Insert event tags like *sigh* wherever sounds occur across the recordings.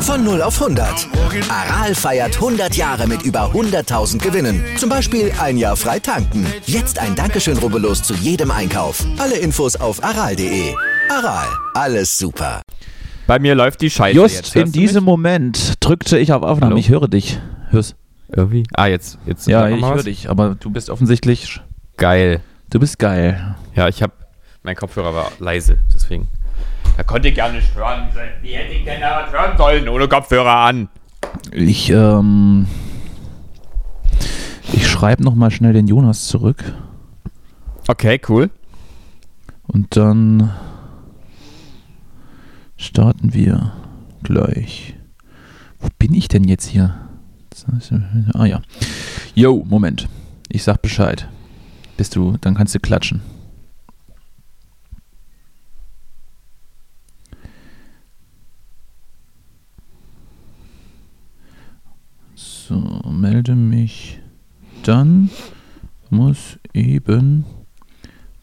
Von 0 auf 100. Aral feiert 100 Jahre mit über 100.000 Gewinnen. Zum Beispiel ein Jahr frei tanken. Jetzt ein Dankeschön, rubbellos zu jedem Einkauf. Alle Infos auf aral.de. Aral, alles super. Bei mir läuft die Scheiße Just jetzt. in diesem mich? Moment drückte ich auf Aufnahme. Hallo? Ich höre dich. Hörst? Irgendwie? Ah, jetzt. jetzt Ja, ich höre dich, aber du bist offensichtlich, Geil. du bist geil. Ja, ich habe, mein Kopfhörer war leise, deswegen. Da konnte ich gar nicht hören. Wie hätte ich denn da was hören sollen ohne Kopfhörer an? Ich, ähm, ich schreibe nochmal schnell den Jonas zurück Okay, cool. und dann starten wir gleich. Wo bin ich denn jetzt hier? Ah ja. Yo, Moment. Ich sag Bescheid. Bist du, dann kannst du klatschen. So, melde mich. Dann muss eben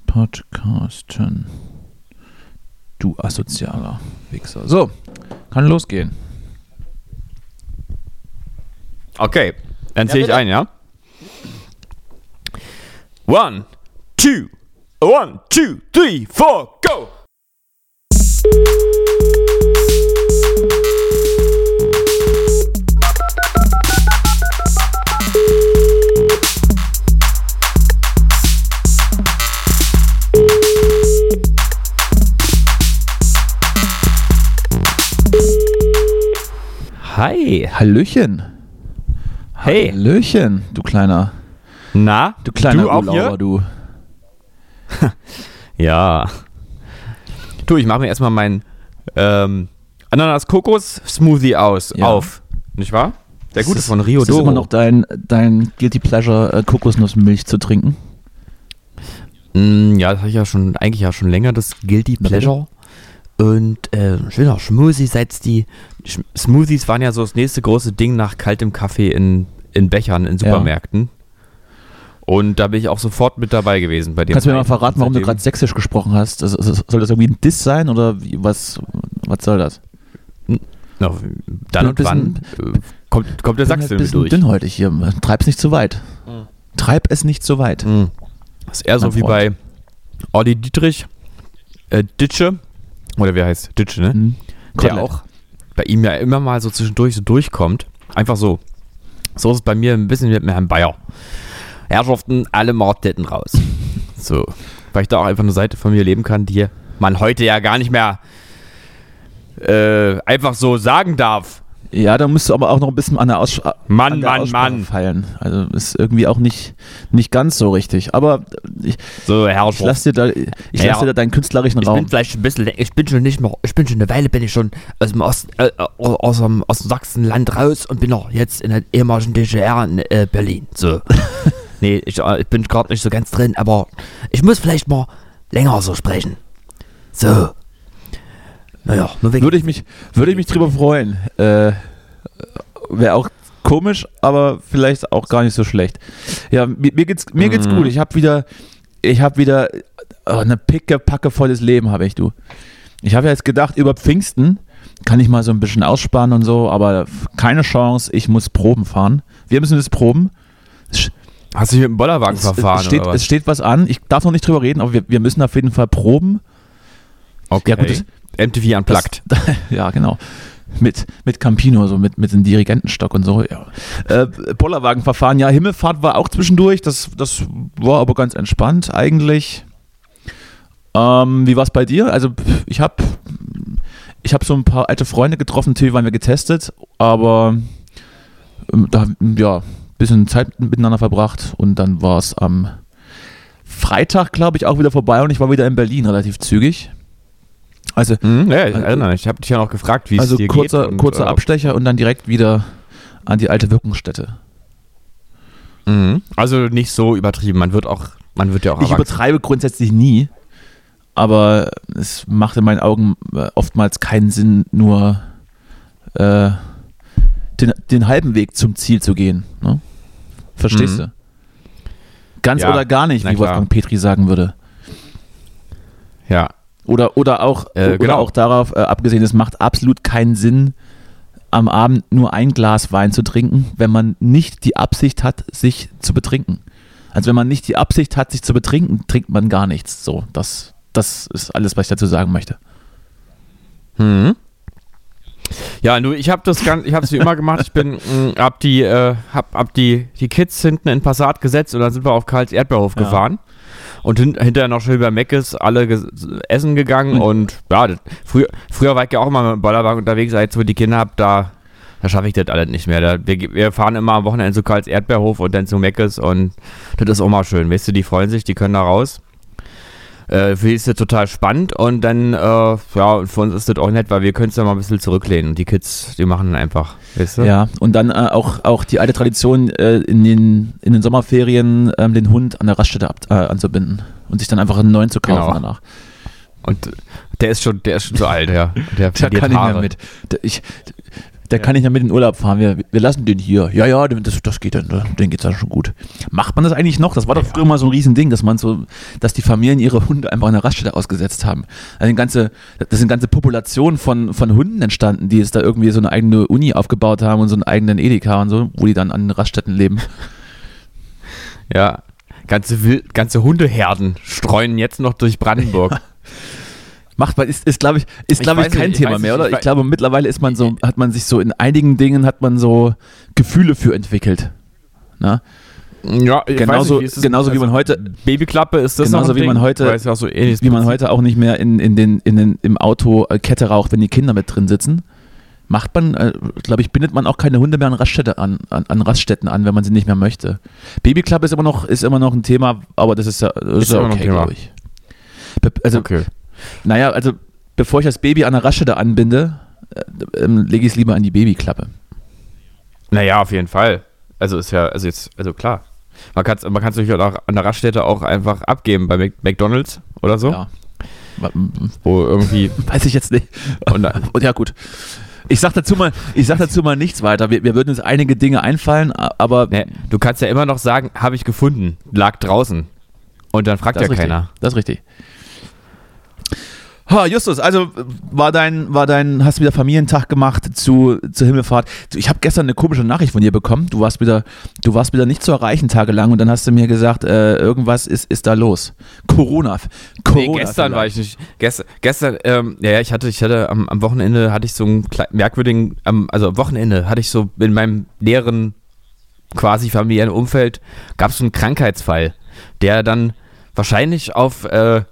podcasten. Du asozialer Wichser. So, kann losgehen. Okay, dann zähle ich ein, ja? One, two, one, two, three, four, go! Hi. Hallöchen. Hey. Hallöchen, du kleiner, Na, du kleiner du auch Urlauber, hier? du. *laughs* Ja. Du, ich mache mir erstmal meinen ähm, Ananas-Kokos-Smoothie aus. Ja. Auf. Nicht wahr? Der gute Ist- von Rio ist das immer noch dein, dein Guilty Pleasure, äh, Kokosnussmilch zu trinken? Mm, ja, das habe ich ja schon, eigentlich ja schon länger, das Guilty. Pleasure. Und äh, schöner Smoothie, seit die Smoothies waren ja so das nächste große Ding nach kaltem Kaffee in, in Bechern in Supermärkten. Und da bin ich auch sofort mit dabei gewesen bei dem. Kannst du mir mal verraten, warum du gerade sächsisch gesprochen hast? Das, soll das irgendwie ein Diss sein oder wie, was, was soll das? Na, dann und wann äh, kommt, kommt der Ich bin Sachse halt durch. dünnhäutig hier. Treib's nicht zu weit. Treib es nicht zu weit. Mm. Das ist eher so Mein wie bei. Olli Dietrich, äh, Ditsche, oder wie heißt Ditsche, ne? Hm. Der auch bei ihm ja immer mal so zwischendurch so durchkommt. Einfach so. So ist es bei mir ein bisschen mit Herrn Bayer. Herrschaften, alle Mordtitten raus. *laughs* So. Weil ich da auch einfach eine Seite von mir leben kann, die man heute ja gar nicht mehr äh, einfach so sagen darf. Ja, da musst du aber auch noch ein bisschen an der, Aussch Mann, an der Mann, Aussprache Mann. feilen. Also ist irgendwie auch nicht, nicht ganz so richtig. Aber ich, So, ich Herrschaften. lasse dir, da, ich Ja. lass dir da deinen künstlerischen Ich Raum. bin vielleicht ein bisschen, ich bin schon nicht mehr, ich bin schon eine Weile, bin ich schon aus dem Ost, äh, aus, dem, aus dem Sachsenland raus und bin noch jetzt in der ehemaligen DDR in äh, Berlin. So. *laughs* nee, ich, äh, ich bin gerade nicht so ganz drin, aber ich muss vielleicht mal länger so sprechen. So. Naja, nur wegen. Würde ich mich, würde ich mich drüber freuen. Äh, Wäre auch komisch, aber vielleicht auch gar nicht so schlecht. Ja, mir, mir geht's, mir geht's Mhm. gut. Ich habe wieder, ich habe wieder oh, eine picke, volles Leben habe ich, du. Ich habe ja jetzt gedacht, über Pfingsten kann ich mal so ein bisschen ausspannen und so, aber keine Chance, ich muss Proben fahren. Wir müssen das proben. Hast du dich mit dem Bollerwagen es, verfahren es, steht, oder was? es steht was an. Ich darf noch nicht drüber reden, aber wir, wir müssen auf jeden Fall proben. okay. ja, gut, das- MTV Unplugged. Das, *laughs* ja, genau. Mit, mit Campino, so mit, mit dem Dirigentenstock und so, ja. Äh, Bollerwagenverfahren, ja, Himmelfahrt war auch zwischendurch, das, das war aber ganz entspannt eigentlich. Ähm, wie war es bei dir? Also, ich habe ich hab so ein paar alte Freunde getroffen, natürlich waren wir getestet, aber ähm, da, ja, bisschen Zeit miteinander verbracht und dann war es am Freitag, glaube ich, auch wieder vorbei und ich war wieder in Berlin relativ zügig. Also, Hm, ja, ich erinnere mich. Ich habe dich ja noch gefragt, wie also es dir kurzer, geht. und, kurzer äh, Abstecher und dann direkt wieder an die alte Wirkungsstätte. Mhm. Also nicht so übertrieben. Man wird auch, man wird ja auch Ich erwachsen. übertreibe grundsätzlich nie, aber es macht in meinen Augen äh, oftmals keinen Sinn, nur äh, den, den halben Weg zum Ziel zu gehen. Ne? Verstehst Mhm. du? Ganz Ja, oder gar nicht, wie. Wolfgang Petri sagen würde. Ja. Oder, oder auch, Äh, oder genau. auch darauf äh, abgesehen, es macht absolut keinen Sinn, am Abend nur ein Glas Wein zu trinken, wenn man nicht die Absicht hat, sich zu betrinken. Also wenn man nicht die Absicht hat, sich zu betrinken, trinkt man gar nichts. So, das, das ist alles, was ich dazu sagen möchte. Mhm. Ja, nur ich habe das ganz, ich habe es wie immer gemacht. Ich bin, *laughs* mh, hab die, äh, hab, hab die, die Kids hinten in Passat gesetzt und dann sind wir auf Karls Erdbeerhof Ja. gefahren und hin, hinterher noch schön bei Meckes alle essen gegangen Mhm. und ja, das, früher, früher war ich ja auch immer mit dem Bollerwagen unterwegs, als ich die Kinder hab, da, da schaffe ich das alles nicht mehr. Da, wir, wir fahren immer am Wochenende zu Karls Erdbeerhof und dann zu Meckes und das ist auch mal schön. Weißt du, die freuen sich, die können da raus. Äh, für die ist das total spannend und dann, äh, ja, für uns ist das auch nett, weil wir können es ja mal ein bisschen zurücklehnen und die Kids, die machen dann einfach, weißt du? Ja, und dann äh, auch, auch die alte Tradition, äh, in, den, in den Sommerferien ähm, den Hund an der Raststätte ab, äh, anzubinden und sich dann einfach einen neuen zu kaufen Genau. danach. Und der ist schon, der ist schon so alt, ja. Der, *laughs* Der kann nicht mehr Haare. mit. Der, ich, der kann nicht mehr mit in den Urlaub fahren. Wir, wir lassen den hier. Ja, ja, das, das geht dann. Den geht's dann schon gut. Macht man das eigentlich noch? Das war doch früher mal so ein Riesending, dass man so, dass die Familien ihre Hunde einfach in der Raststätte ausgesetzt haben. Also eine ganze, das sind ganze Populationen von, von Hunden entstanden, die jetzt da irgendwie so eine eigene Uni aufgebaut haben und so einen eigenen Edeka und so, wo die dann an den Raststätten leben. Ja. Ganze, ganze Hundeherden streuen jetzt noch durch Brandenburg. *laughs* Macht man, ist, ist glaube ich, ist, Ich glaube ich, weiß kein nicht, ich Thema weiß mehr, nicht, oder? ich Ich glaube, mittlerweile ist man so, hat man sich so in einigen Dingen hat man so Gefühle für entwickelt. Na? ja, ich Genauso, weiß nicht, wie ist genauso wie man also, heute, Babyklappe ist das Genauso wie man Ding? heute- es ja auch so ähnliches wie man heute auch nicht mehr in, in den, in den, im Auto äh, Kette raucht, wenn die Kinder mit drin sitzen. Macht man, äh, glaube ich, bindet man auch keine Hunde mehr an, Raststätte an, an, an Raststätten an, wenn man sie nicht mehr möchte. Babyklappe ist immer noch, ist immer noch ein Thema, aber das ist ja, das ist ja noch ein okay, glaube ich. Also, Okay. Naja, also bevor ich das Baby an der Raststätte anbinde, äh, ähm, lege ich es lieber an die Babyklappe. Naja, auf jeden Fall. Also ist ja, also jetzt, also klar. Man kann es man kann's natürlich auch an der Raststätte auch einfach abgeben bei McDonalds oder so. Ja. Wo irgendwie. *laughs* Weiß ich jetzt nicht. Und *laughs* ja, gut. Ich sag dazu mal, ich sag dazu mal nichts weiter. Wir, wir würden uns einige Dinge einfallen, aber ne, du kannst ja immer noch sagen, habe ich gefunden, lag draußen. Und dann fragt ja richtig. keiner. Das ist richtig. Ha, Justus, also war dein, war dein, hast wieder Familientag gemacht zu, zur Himmelfahrt. Du, Ich habe gestern eine komische Nachricht von dir bekommen. Du warst wieder, du warst wieder nicht zu erreichen tagelang und dann hast du mir gesagt, äh, irgendwas ist, ist da los. Corona. Corona Nee, gestern war ich nicht. Gestern, gestern ähm, ja, ich hatte, ich hatte am, am Wochenende hatte ich so einen merkwürdigen, am, also am Wochenende hatte ich so in meinem näheren quasi familiären Umfeld gab es einen Krankheitsfall, der dann wahrscheinlich auf, äh,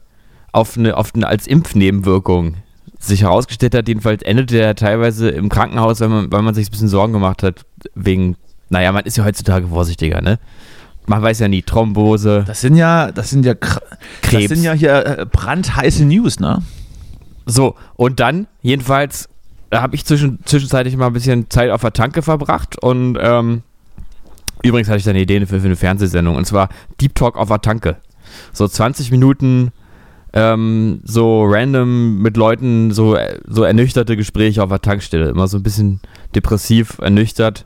auf eine, auf eine als Impfnebenwirkung sich herausgestellt hat. Jedenfalls endete er teilweise im Krankenhaus, weil man, weil man sich ein bisschen Sorgen gemacht hat, wegen, naja, man ist ja heutzutage vorsichtiger, ne? Man weiß ja nie, Thrombose, Das sind ja, das sind ja, Kr- Krebs. das sind ja hier äh, brandheiße News, ne? So, und dann, jedenfalls, da habe ich zwischen, zwischenzeitlich mal ein bisschen Zeit auf der Tanke verbracht und ähm, übrigens hatte ich da eine Idee für, für eine Fernsehsendung und zwar Deep Talk auf der Tanke. So 20 Minuten ähm, so random mit Leuten, so, äh, so ernüchterte Gespräche auf der Tankstelle. Immer so ein bisschen depressiv, ernüchtert.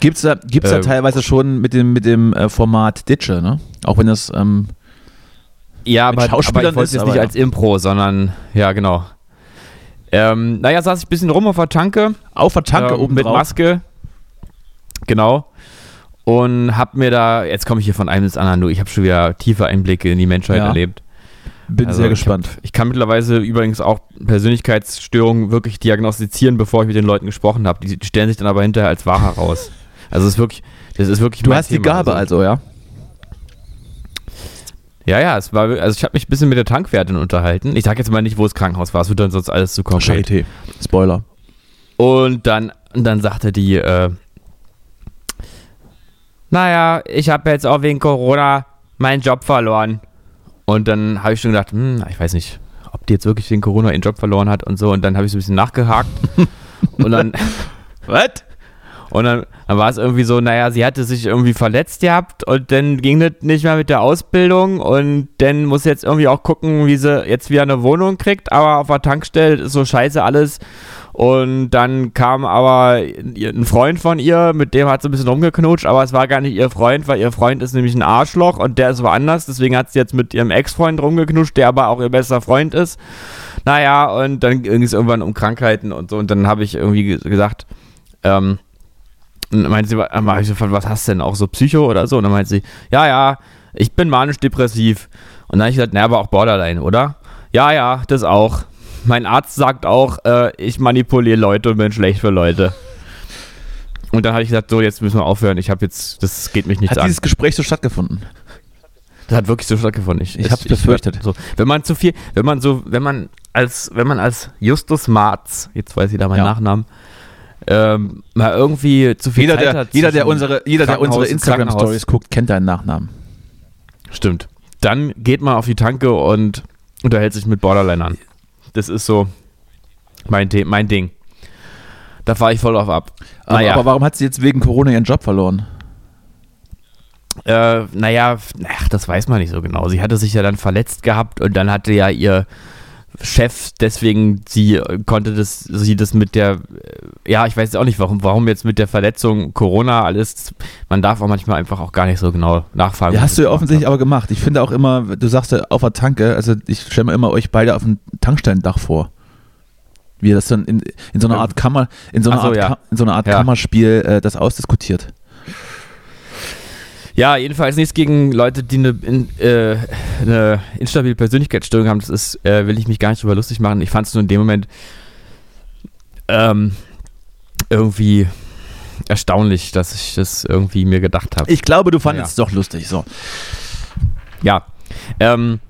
Gibt's da, gibt's da Ähm, teilweise schon mit dem, mit dem äh, Format Ditsche, ne? Auch wenn das, ähm, Ja, aber, aber Schauspielern ich wollte ist, es jetzt nicht ja. als Impro, sondern, ja, genau. Ähm, naja, saß ich ein bisschen rum auf der Tanke. auf der Tanke ähm, oben mit drauf. Maske. Genau. Und hab mir da, jetzt komme ich hier von einem ins andere, du, ich habe schon wieder tiefe Einblicke in die Menschheit Ja. erlebt. Bin Also sehr ich gespannt. Hab, ich kann mittlerweile übrigens auch Persönlichkeitsstörungen wirklich diagnostizieren, bevor ich mit den Leuten gesprochen habe. Die stellen sich dann aber hinterher als wahr heraus. Also es ist wirklich, das ist wirklich du hast die Thema. Gabe also, ja? Ja, ja, es war, also ich habe mich ein bisschen mit der Tankwärtin unterhalten. Ich sag jetzt mal nicht, wo das Krankenhaus war, es wird dann sonst alles zu konkret. Charité. Spoiler. Und dann, dann sagte die, äh, naja, ich habe jetzt auch wegen Corona meinen Job verloren. Und dann habe ich schon gedacht, hm, ich weiß nicht, ob die jetzt wirklich wegen Corona ihren Job verloren hat und so. Und dann habe ich so ein bisschen nachgehakt. *laughs* und dann, *laughs* Was? und dann, dann war es irgendwie so, naja, sie hatte sich irgendwie verletzt gehabt und dann ging das nicht mehr mit der Ausbildung und dann muss sie jetzt irgendwie auch gucken, wie sie jetzt wieder eine Wohnung kriegt, aber auf der Tankstelle ist so scheiße alles Und dann kam aber ein Freund von ihr, mit dem hat sie ein bisschen rumgeknutscht, aber es war gar nicht ihr Freund, weil ihr Freund ist nämlich ein Arschloch und der ist woanders. Deswegen hat sie jetzt mit ihrem Ex-Freund rumgeknutscht, der aber auch ihr bester Freund ist. Naja, und dann ging es irgendwann um Krankheiten und so. Und dann habe ich irgendwie gesagt, ähm, meinte sie, äh, ich so, was hast du denn auch so Psycho oder so? Und dann meinte sie, ja, ja, ich bin manisch-depressiv. Und dann habe ich gesagt, naja, aber auch Borderline, oder? Ja, ja, das auch. Mein Arzt sagt auch, äh, ich manipuliere Leute und bin schlecht für Leute. Und dann habe ich gesagt, so, jetzt müssen wir aufhören. Ich habe jetzt, das geht mich nicht Hat an. dieses Gespräch so stattgefunden? Das hat wirklich so stattgefunden. Ich, Ich hab's befürchtet. so, wenn man zu viel, wenn man so, wenn man als, wenn man als Justus Marz, jetzt weiß ich da meinen Ja. Nachnamen, ähm, mal irgendwie zu viel Jeder, Zeit der, hat jeder, der unsere, jeder, der unsere Instagram-Stories guckt, kennt deinen Nachnamen. Stimmt. Dann geht man auf die Tanke und unterhält sich mit Borderlinern. Das ist so mein, The mein Ding. Da fahre ich voll auf ab. Aber, Naja. aber warum hat sie jetzt wegen Corona ihren Job verloren? Äh, naja, ach, das weiß man nicht so genau. Sie hatte sich ja dann verletzt gehabt und dann hatte ja ihr Chef, deswegen sie äh, konnte das, sie das mit der, äh, ja, ich weiß auch nicht, warum, warum jetzt mit der Verletzung Corona alles, man darf auch manchmal einfach auch gar nicht so genau nachfragen. Ja, hast du ja offensichtlich aber gemacht. Ich finde auch immer, du sagst ja auf der Tanke, also ich stelle mir immer euch beide auf dem Tankstellendach vor. Wie ihr das dann in, in so einer Ähm, Art Kammer, in so einer so, Art, ja. In so einer Art Ja. Kammerspiel äh, das ausdiskutiert. Ja, jedenfalls nichts gegen Leute, die eine, in, äh, eine instabile Persönlichkeitsstörung haben. Das ist, äh, will ich mich gar nicht drüber lustig machen. Ich fand es nur in dem Moment ähm, irgendwie erstaunlich, dass ich das irgendwie mir gedacht habe. Ich glaube, du fandest Ja. es doch lustig. So. Ja, ähm,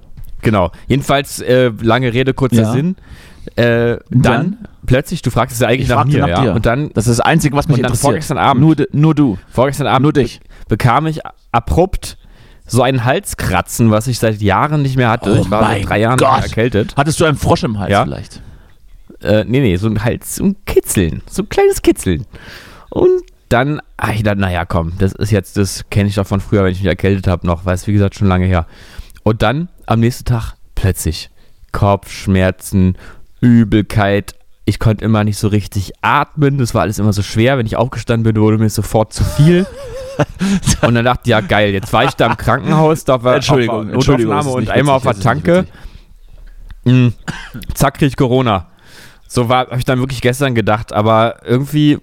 genau. Jedenfalls äh, lange Rede, kurzer Ja. Sinn. Äh, dann, Dann? plötzlich, du fragst es ja eigentlich Ich nach mir, nach ja. dir. Und dann Das ist das Einzige, was mich dann interessiert. vorgestern Abend. Nur, nur du. vorgestern Abend Nur dich. be bekam ich abrupt so ein Halskratzen, was ich seit Jahren nicht mehr hatte. Oh ich war mein seit drei Jahren Gott. erkältet. Hattest du einen Frosch im Hals Ja. vielleicht? Äh, nee, nee, so ein Hals, so ein Kitzeln, so ein kleines Kitzeln. Und dann, ach, ich dachte, naja, komm, das ist jetzt, das kenne ich doch von früher, wenn ich mich erkältet habe noch, weil es, wie gesagt, schon lange her. Und dann am nächsten Tag plötzlich Kopfschmerzen, Übelkeit. Ich konnte immer nicht so richtig atmen. Das war alles immer so schwer. Wenn ich aufgestanden bin, wurde mir sofort zu viel. *laughs* und dann dachte ich, ja geil, jetzt war ich da im Krankenhaus, da war Entschuldigung, auf Entschuldigung, und nicht einmal auf witzig, der Tanke. Mm, zack, krieg ich Corona. So war, habe ich dann wirklich gestern gedacht, aber irgendwie,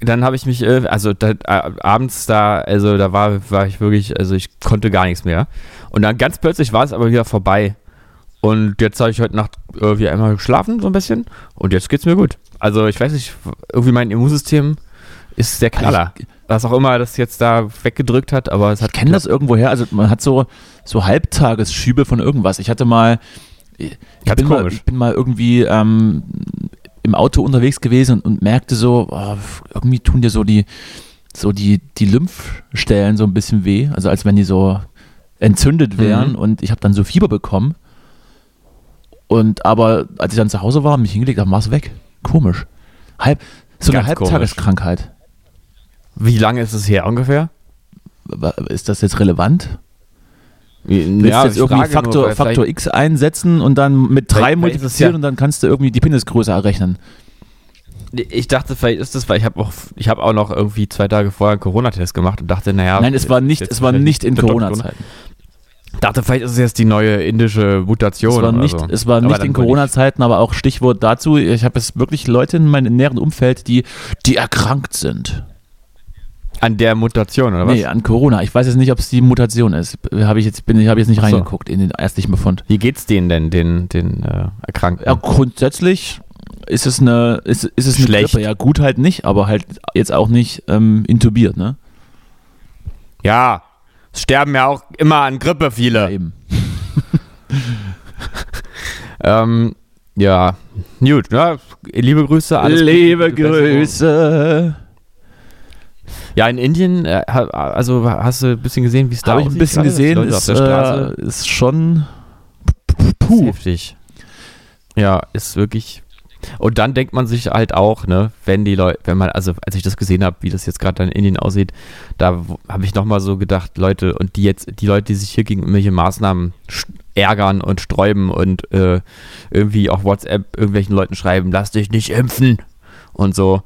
dann habe ich mich, äh, also da, äh, abends da, also da war, war ich wirklich, also ich konnte gar nichts mehr. Und dann ganz plötzlich war es aber wieder vorbei. Und jetzt habe ich heute Nacht irgendwie einmal geschlafen, so ein bisschen. Und jetzt geht's mir gut. Also ich weiß nicht, irgendwie mein Immunsystem ist der Knaller. Was auch immer das jetzt da weggedrückt hat, aber es hat Ich kenne das irgendwoher. Also man hat so, so Halbtagesschübe von irgendwas. Ich hatte mal, ich, Ganz bin, mal komisch. ich bin mal irgendwie ähm, im Auto unterwegs gewesen und, und merkte so, oh, irgendwie tun dir so die, so die, die Lymphstellen so ein bisschen weh. Also als wenn die so entzündet wären. Mhm. Und ich habe dann so Fieber bekommen. Und aber als ich dann zu Hause war mich hingelegt habe, war es weg. Komisch. Halb, so eine Ganz komisch. Halbtageskrankheit. Wie lange ist es her ungefähr? Ist das jetzt relevant? Willst Ja, du jetzt irgendwie frage nur, Faktor, Faktor X einsetzen und dann mit 3 Vielleicht- vielleicht ist es multiplizieren ja- und dann kannst du irgendwie die Penisgröße errechnen. Ich dachte, vielleicht ist das, weil ich habe auch, ich habe auch noch irgendwie zwei Tage vorher einen Corona-Test gemacht und dachte, naja. Nein, es war nicht, es war nicht in Corona-Zeiten. Dachte, vielleicht ist es jetzt die neue indische Mutation. Es war nicht, so. es war Aber nicht in Corona-Zeiten, aber auch Stichwort dazu, ich habe es wirklich Leute in meinem näheren Umfeld, die, die erkrankt sind. An der Mutation, oder was? Nee, an Corona. Ich weiß jetzt nicht, ob es die Mutation ist. Habe ich jetzt, bin, habe jetzt nicht so. reingeguckt in den ärztlichen Befund. Wie geht's denen denn, den, den äh, Erkrankten? Ja, grundsätzlich ist es eine, ist, ist es eine Schlecht. Grippe. Ja, gut halt nicht, aber halt jetzt auch nicht ähm, intubiert, ne? Ja, es sterben ja auch immer an Grippe viele. Eben. *laughs* Ähm, ja, gut, ja, liebe Grüße. alles Liebe Gute. Grüße. Ja, in Indien, äh, also hast du ein bisschen gesehen, wie es da Habe ich ein bisschen gesehen, ist, der Straße. äh, ist schon Ist puh. heftig. Ja, ist wirklich. Und dann denkt man sich halt auch, ne, wenn die Leute, wenn man, also als ich das gesehen habe, wie das jetzt gerade in Indien aussieht, da habe ich nochmal so gedacht, Leute, und die jetzt, die Leute, die sich hier gegen irgendwelche Maßnahmen ärgern und sträuben und äh, irgendwie auf WhatsApp irgendwelchen Leuten schreiben, lass dich nicht impfen. und so.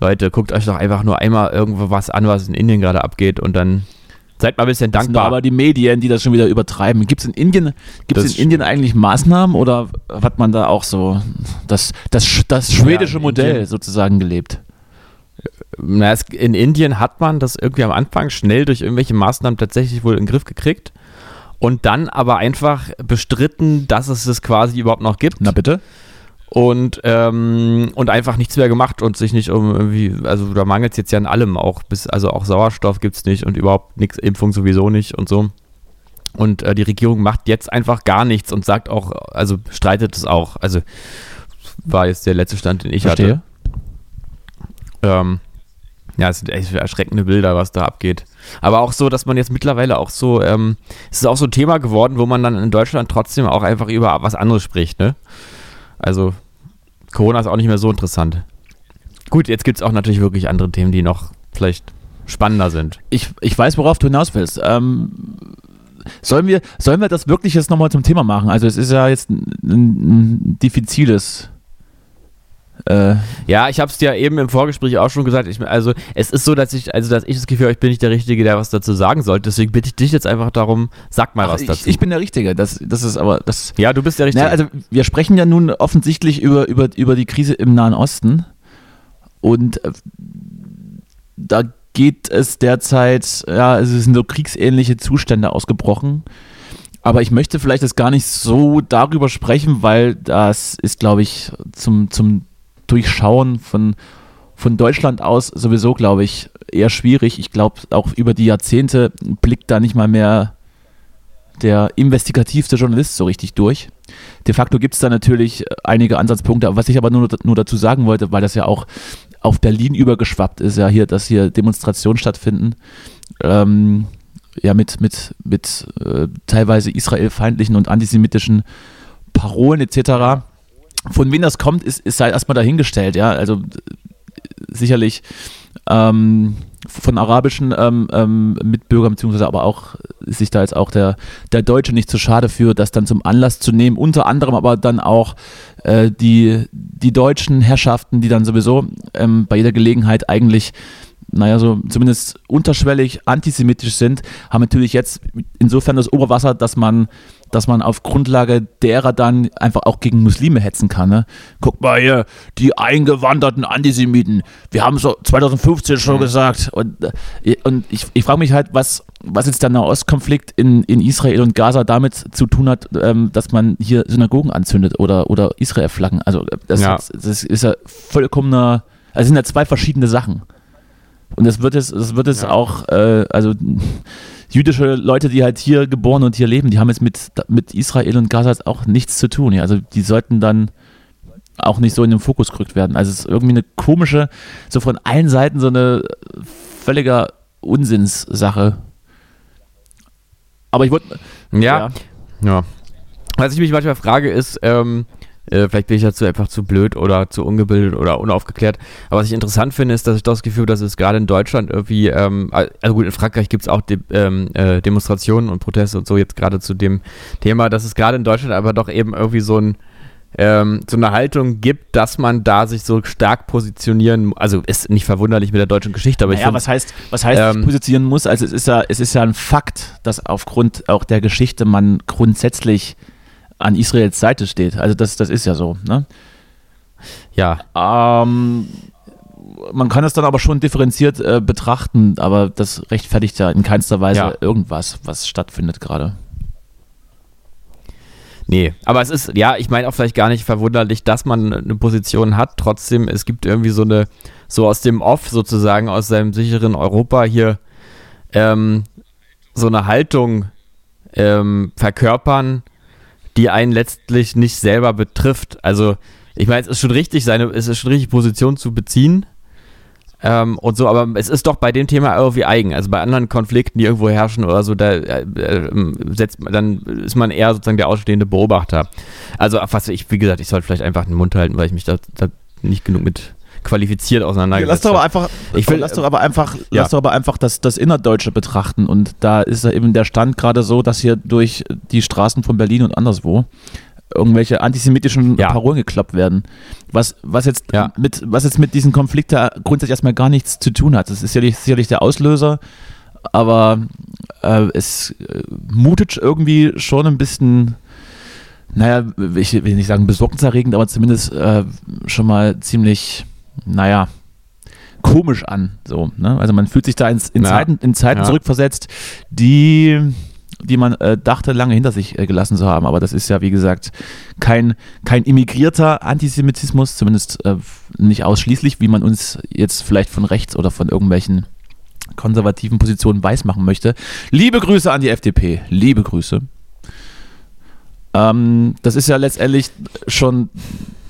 Leute, guckt euch doch einfach nur einmal irgendwo was an, was in Indien gerade abgeht und dann seid mal ein bisschen Das sind dankbar. aber die Medien, die das schon wieder übertreiben. Gibt es in Indien, gibt's Das in Indien eigentlich Maßnahmen oder hat man da auch so das, das, das schwedische in Modell Indien- sozusagen gelebt? Na, es, in Indien hat man das irgendwie am Anfang schnell durch irgendwelche Maßnahmen tatsächlich wohl in den Griff gekriegt und dann aber einfach bestritten, dass es das quasi überhaupt noch gibt. Na bitte? Und, ähm, und einfach nichts mehr gemacht und sich nicht um irgendwie, also da mangelt es jetzt ja an allem auch, bis, also auch Sauerstoff gibt es nicht und überhaupt nichts, Impfung sowieso nicht und so. Und äh, die Regierung macht jetzt einfach gar nichts und sagt auch, also streitet es auch. Also war jetzt der letzte Stand, den ich hatte. Ähm, ja, es sind echt erschreckende Bilder, was da abgeht. Aber auch so, dass man jetzt mittlerweile auch so, ähm, es ist auch so ein Thema geworden, wo man dann in Deutschland trotzdem auch einfach über was anderes spricht, ne? Also, Corona ist auch nicht mehr so interessant. Gut, jetzt gibt es auch natürlich wirklich andere Themen, die noch vielleicht spannender sind. Ich, ich weiß, worauf du hinaus willst. Ähm, sollen, wir, sollen wir das wirklich jetzt nochmal zum Thema machen? Also es ist ja jetzt ein, ein diffiziles. Äh, Ja, ich habe es dir eben im Vorgespräch auch schon gesagt. Ich, also es ist so, dass ich, also dass ich das Gefühl habe, ich bin nicht der Richtige, der was dazu sagen sollte. Deswegen bitte ich dich jetzt einfach darum, sag mal was ich, dazu. ich bin der Richtige. Das, das ist aber das. ja, du bist der Richtige. Naja, also wir sprechen ja nun offensichtlich über, über, über die Krise im Nahen Osten. Und äh, da geht es derzeit, ja, es sind so kriegsähnliche Zustände ausgebrochen. Aber ich möchte vielleicht das gar nicht so darüber sprechen, weil das ist, glaube ich, zum, zum Durchschauen von, von Deutschland aus sowieso, glaube ich, eher schwierig. Ich glaube, auch über die Jahrzehnte blickt da nicht mal mehr der investigativste Journalist so richtig durch. De facto gibt es da natürlich einige Ansatzpunkte, was ich aber nur, nur dazu sagen wollte, weil das ja auch auf Berlin übergeschwappt ist, ja hier, dass hier Demonstrationen stattfinden, ähm, ja mit, mit, mit äh, teilweise israelfeindlichen und antisemitischen Parolen etc. Von wem das kommt, ist, ist halt erstmal dahingestellt, ja, also sicherlich ähm, von arabischen ähm, ähm, Mitbürgern, beziehungsweise aber auch sich da jetzt auch der, der Deutsche nicht zu schade für, das dann zum Anlass zu nehmen, unter anderem aber dann auch äh, die, die deutschen Herrschaften, die dann sowieso ähm, bei jeder Gelegenheit eigentlich naja, so zumindest unterschwellig antisemitisch sind, haben natürlich jetzt insofern das Oberwasser, dass man, dass man auf Grundlage derer dann einfach auch gegen Muslime hetzen kann. Ne? Guck mal hier, die eingewanderten Antisemiten. Wir haben so 2015 schon gesagt. Und, äh, und ich, ich frage mich halt, was, was jetzt der Nahostkonflikt in, in Israel und Gaza damit zu tun hat, ähm, dass man hier Synagogen anzündet oder, oder Israel-Flaggen. Also das, Ja. das ist ja vollkommener, also es sind ja zwei verschiedene Sachen. Und das wird es, das wird es Ja. auch, äh, also jüdische Leute, die halt hier geboren und hier leben, die haben jetzt mit, mit Israel und Gaza auch nichts zu tun. Ja. Also die sollten dann auch nicht so in den Fokus gerückt werden. Also es ist irgendwie eine komische, so von allen Seiten so eine völliger Unsinnssache. Aber ich wollte. ja, ja. Was ich mich manchmal frage, ist, ähm, äh, vielleicht bin ich dazu einfach zu blöd oder zu ungebildet oder unaufgeklärt. Aber was ich interessant finde, ist, dass ich das Gefühl habe, dass es gerade in Deutschland irgendwie, ähm, also gut, in Frankreich gibt es auch De ähm, äh, Demonstrationen und Proteste und so jetzt gerade zu dem Thema, dass es gerade in Deutschland aber doch eben irgendwie so ein ähm, so eine Haltung gibt, dass man da sich so stark positionieren, also ist nicht verwunderlich mit der deutschen Geschichte, aber ich ja, was heißt, was heißt ähm, positionieren muss? Also es ist ja, es ist ja ein Fakt, dass aufgrund auch der Geschichte man grundsätzlich an Israels Seite steht. Also das, das ist ja so. Ne? ja, Ähm, man kann es dann aber schon differenziert äh, betrachten, aber das rechtfertigt ja in keinster Weise Ja. irgendwas, was stattfindet gerade. Nee, aber es ist, ja, ich meine auch vielleicht gar nicht verwunderlich, dass man eine Position hat. Trotzdem, es gibt irgendwie so eine, so aus dem Off sozusagen, aus seinem sicheren Europa hier, ähm, so eine Haltung ähm, verkörpern, die einen letztlich nicht selber betrifft. Also, ich meine, es ist schon richtig, seine, es ist schon richtig, Position zu beziehen. Ähm, und so, aber es ist doch bei dem Thema irgendwie eigen. Also bei anderen Konflikten, die irgendwo herrschen oder so, da äh, äh, setzt man, dann ist man eher sozusagen der ausstehende Beobachter. Also was ich, wie gesagt, ich sollte vielleicht einfach den Mund halten, weil ich mich da, da nicht genug mit qualifiziert auseinandergesetzt habe. einfach, Ich will- lass doch aber einfach, Ja. lass doch aber einfach das, das Innerdeutsche betrachten und da ist ja eben der Stand gerade so, dass hier durch die Straßen von Berlin und anderswo irgendwelche antisemitischen Ja. Parolen gekloppt werden. Was, was, jetzt Ja. mit, was jetzt mit diesem Konflikt da grundsätzlich erstmal gar nichts zu tun hat. Das ist sicherlich, sicherlich der Auslöser, aber äh, es äh, mutet irgendwie schon ein bisschen, naja, ich will nicht sagen besorgniserregend, aber zumindest äh, schon mal ziemlich, naja, komisch an. So, ne? Also man fühlt sich da ins, in Ja. Zeiten, in Zeiten Ja. zurückversetzt, die, die man äh, dachte, lange hinter sich äh, gelassen zu haben. Aber das ist ja, wie gesagt, kein, kein immigrierter Antisemitismus, zumindest äh, nicht ausschließlich, wie man uns jetzt vielleicht von rechts oder von irgendwelchen konservativen Positionen weismachen möchte. Liebe Grüße an die FDP. Liebe Grüße. Ähm, das ist ja letztendlich schon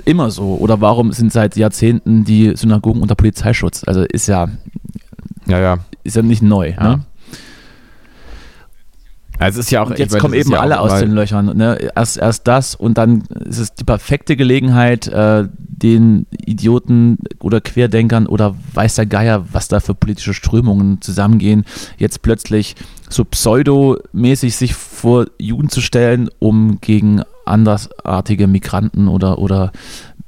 immer so. Oder warum sind seit Jahrzehnten die Synagogen unter Polizeischutz? Also ist ja, Ja, ja. ist ja nicht neu. Ja. Ne? Also es ist ja auch. Und jetzt kommen eben ja alle aus den Löchern. Ne? Erst, erst das und dann ist es die perfekte Gelegenheit, äh, den Idioten oder Querdenkern oder weiß der Geier, was da für politische Strömungen zusammengehen, jetzt plötzlich so pseudomäßig sich vor Juden zu stellen, um gegen andersartige Migranten oder, oder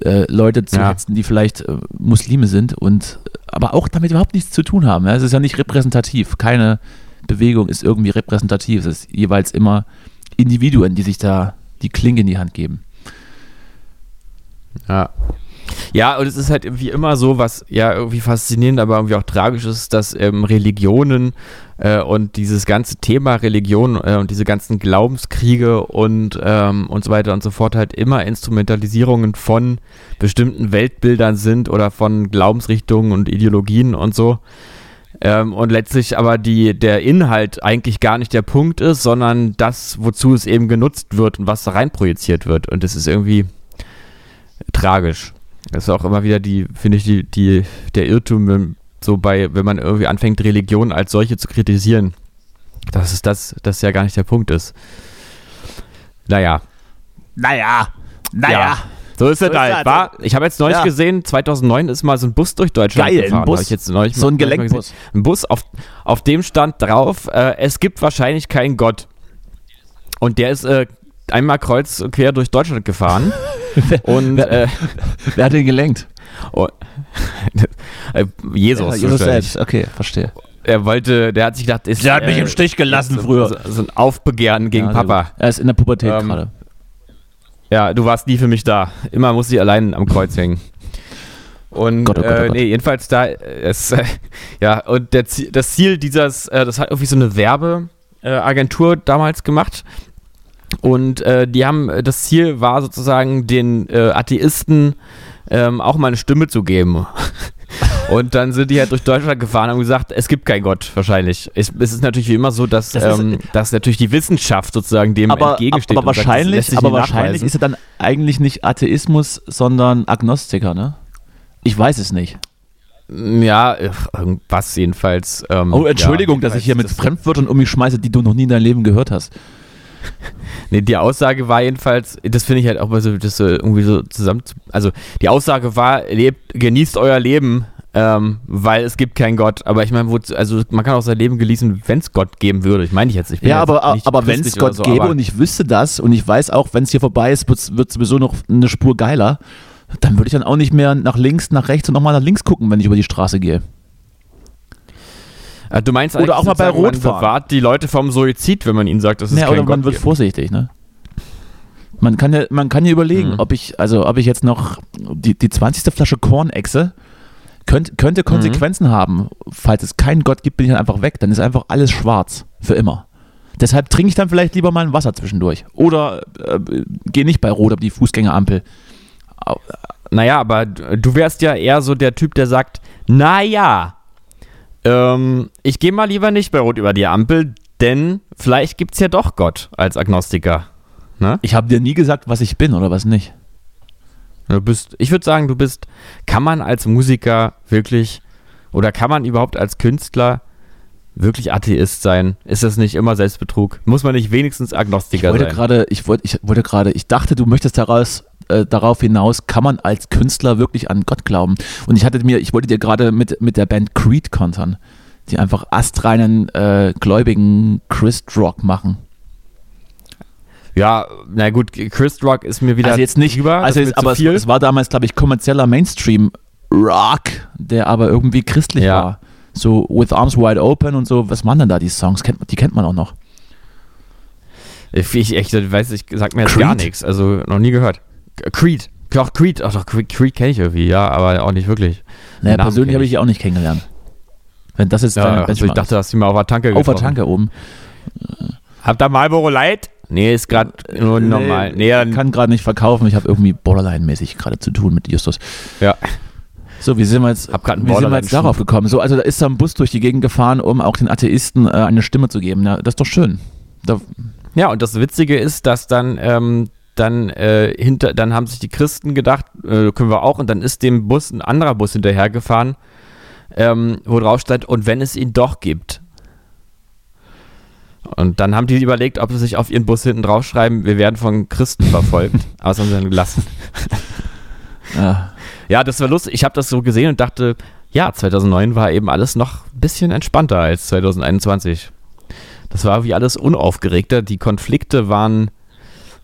äh, Leute zu Ja. hetzen, die vielleicht äh, Muslime sind und aber auch damit überhaupt nichts zu tun haben. Ja? Es ist ja nicht repräsentativ. Keine Bewegung ist irgendwie repräsentativ. Es ist jeweils immer Individuen, die sich da die Klinge in die Hand geben. Ja. Ja, und es ist halt irgendwie immer so, was ja irgendwie faszinierend, aber irgendwie auch tragisch ist, dass ähm, Religionen äh, und dieses ganze Thema Religion äh, und diese ganzen Glaubenskriege und, ähm, und so weiter und so fort halt immer Instrumentalisierungen von bestimmten Weltbildern sind oder von Glaubensrichtungen und Ideologien und so. Ähm, und letztlich aber die, der Inhalt eigentlich gar nicht der Punkt ist, sondern das, wozu es eben genutzt wird und was da reinprojiziert wird. Und das ist irgendwie tragisch. Das ist auch immer wieder die, finde ich, die, die, der Irrtum, wenn- so bei, wenn man irgendwie anfängt, Religion als solche zu kritisieren. Dass es das, das ja gar nicht der Punkt ist. Naja. Naja, Ja. So ist es ist halt, war. Ich habe jetzt neulich Ja. gesehen, 2009 ist mal so ein Bus durch Deutschland Geil, ein gefahren. Bus. Jetzt neulich So ein Gelenkbus. Ein Bus, auf, auf dem stand drauf, äh, es gibt wahrscheinlich keinen Gott. Und der ist äh, einmal kreuz und quer durch Deutschland gefahren. *laughs* und äh, Wer hat den gelenkt? oh, *laughs* äh, Jesus, Jesus selbst. Okay, verstehe. Er wollte, der hat sich gedacht, ist, Der hat mich im Stich gelassen früher. So, so ein Aufbegehren gegen Ja, Papa. Er ist in der Pubertät Ähm, gerade. Ja, du warst nie für mich da. Immer muss ich allein am Kreuz hängen. Und Gott, oh Gott, oh äh, Gott. nee, jedenfalls da äh, es, äh, *laughs* ja und der, das Ziel dieses, äh, das hat irgendwie so eine Werbeagentur äh, Agentur damals gemacht und äh, die haben das Ziel war sozusagen den äh, Atheisten ähm, auch mal eine Stimme zu geben. *laughs* Und dann sind die halt durch Deutschland gefahren und haben gesagt, es gibt keinen Gott, wahrscheinlich. Es, es ist natürlich wie immer so, dass, Das ähm, dass natürlich die Wissenschaft sozusagen dem Aber, entgegensteht. aber sagt, wahrscheinlich, sich aber wahrscheinlich nachweisen. ist er dann eigentlich nicht Atheismus, sondern Agnostiker, ne? Ich weiß es nicht. Ja, ach, irgendwas jedenfalls. ähm, Oh, Entschuldigung, ja, dass ich hier mit Fremdwörtern um mich schmeiße, die du noch nie in deinem Leben gehört hast. *laughs* Nee, die Aussage war jedenfalls, das finde ich halt auch mal so, das so irgendwie so zusammen. zu- Also, die Aussage war, lebt, genießt euer Leben, ähm, weil es gibt keinen Gott. Aber ich meine, also man kann auch sein Leben genießen, wenn es Gott geben würde. Ich meine ich jetzt. Ich bin Ja, aber, nicht aber wenn es Gott so, gäbe und ich wüsste das und ich weiß auch, wenn es hier vorbei ist, wird es sowieso noch eine Spur geiler, dann würde ich dann auch nicht mehr nach links, nach rechts und nochmal nach links gucken, wenn ich über die Straße gehe. Äh, Du meinst Oder auch mal bei Rot man bewahrt die Leute vom Suizid, wenn man ihnen sagt, dass es Ja, keinen oder man Gott wird gibt. vorsichtig, ne? Man kann ja, man kann ja überlegen, Mhm. ob ich, also ob ich jetzt noch die, die 20. Flasche Kornechse könnt, könnte Mhm. Konsequenzen haben. Falls es keinen Gott gibt, bin ich dann einfach weg. Dann ist einfach alles schwarz. Für immer. Deshalb trinke ich dann vielleicht lieber mal ein Wasser zwischendurch. Oder äh, gehe nicht bei Rot auf die Fußgängerampel. Au- Naja, aber du du wärst ja eher so der Typ, der sagt, naja, ähm, ich gehe mal lieber nicht bei Rot über die Ampel, denn vielleicht gibt es ja doch Gott als Agnostiker. Ne? Ich habe dir nie gesagt, was ich bin oder was nicht. Du bist, ich würde sagen, du bist, kann man als Musiker wirklich oder kann man überhaupt als Künstler wirklich Atheist sein? Ist das nicht immer Selbstbetrug? Muss man nicht wenigstens Ich Agnostiker wollte sein? gerade, ich wollte, ich wollte gerade, ich dachte, du möchtest daraus, äh, darauf hinaus, kann man als Künstler wirklich an Gott glauben? Und ich hatte mir, ich wollte dir gerade mit, mit der Band Creed kontern, die einfach astreinen, äh, gläubigen Christ Rock machen. Ja, na gut, Chris Rock ist mir wieder also jetzt nicht, drüber, also jetzt, aber es, es war damals, glaube ich, kommerzieller Mainstream Rock, der aber irgendwie christlich Ja. war. So With Arms Wide Open und so. Was waren denn da die Songs? Kennt, die kennt man auch noch. Ich, ich echt, weiß ich, sag mir jetzt Creed? gar nichts. Also noch nie gehört. Creed. Doch, Creed. Ach doch, Creed, Creed kenne ich irgendwie, ja, aber auch nicht wirklich. Naja, Namen persönlich habe ich die auch nicht kennengelernt. Wenn das jetzt deine Ja, also ich dachte, dass die mal auf der Tanke ist. Auf der. Tanke oben. Habt ihr Marlboro Light? Nee, ist gerade nur normal. Nee, ich dann, kann gerade nicht verkaufen. Ich habe irgendwie Borderline-mäßig gerade zu tun mit Justus. ja. So, wie sind wir jetzt, Hab wie sind wir jetzt darauf gekommen? So, also da ist da ein Bus durch die Gegend gefahren, um auch den Atheisten äh, eine Stimme zu geben. Ja, das ist doch schön. Da, ja, und das Witzige ist, dass dann, ähm, dann, äh, hinter, dann haben sich die Christen gedacht, äh, können wir auch, und dann ist dem Bus ein anderer Bus hinterhergefahren, ähm, wo drauf stand, und wenn es ihn doch gibt. Und dann haben die überlegt, ob sie sich auf ihren Bus hinten draufschreiben, wir werden von Christen verfolgt. Aber das haben sie dann gelassen. ja, Ja, das war lustig. Ich habe das so gesehen und dachte, ja, 2009 war eben alles noch ein bisschen entspannter als 2021. Das war wie alles unaufgeregter. Die Konflikte waren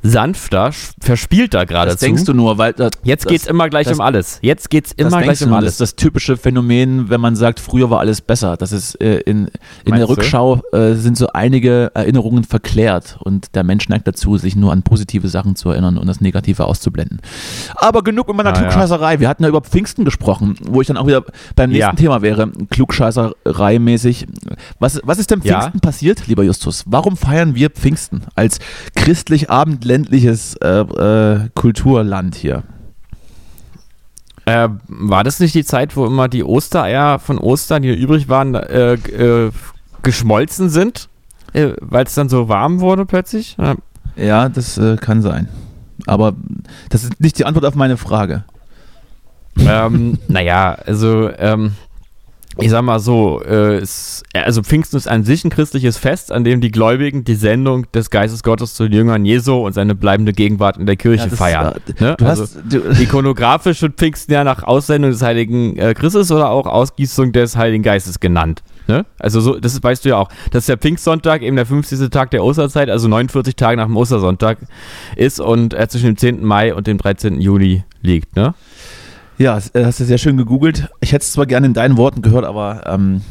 sanfter, verspielter das geradezu. denkst du nur, weil das, Jetzt das, geht's immer gleich das- um alles. Jetzt geht's das immer gleich um alles. Das ist das typische Phänomen, wenn man sagt, früher war alles besser. Das ist äh, in, in der Meinst? Rückschau äh, sind so einige Erinnerungen verklärt und der Mensch neigt dazu, sich nur an positive Sachen zu erinnern und das Negative auszublenden. Aber genug mit meiner Ah, ja. Klugscheißerei. Wir hatten ja über Pfingsten gesprochen, wo ich dann auch wieder beim nächsten Ja. Thema wäre, Klugscheißerei-mäßig. Was, was ist denn Ja. Pfingsten passiert, lieber Justus? Warum feiern wir Pfingsten als christlich-abendländliches äh, äh, Kulturland hier? Äh, war das nicht die Zeit, wo immer die Ostereier von Ostern, die übrig waren, äh, äh, geschmolzen sind? Äh, Weil es dann so warm wurde plötzlich? Ja. Ja, das kann sein. Aber das ist nicht die Antwort auf meine Frage. ähm, *laughs* naja, also ähm, ich sag mal so, äh, es, also Pfingsten ist an sich ein christliches Fest, an dem die Gläubigen die Sendung des Geistes Gottes zu den Jüngern Jesu und seine bleibende Gegenwart in der Kirche Ja, feiern. äh, ne? Du also, hast, du, *laughs* ikonografisch wird Pfingsten ja nach Aussendung des Heiligen äh, Christus oder auch Ausgießung des Heiligen Geistes genannt. Ne? Also so, das weißt du ja auch. Dass der Pfingstsonntag eben der 50. Tag der Osterzeit, also 49 Tage nach dem Ostersonntag ist und äh, zwischen dem 10. Mai und dem 13. Juli liegt. Ne? Ja, äh, hast du sehr schön gegoogelt. Ich hätte es zwar gerne in deinen Worten gehört, aber ähm,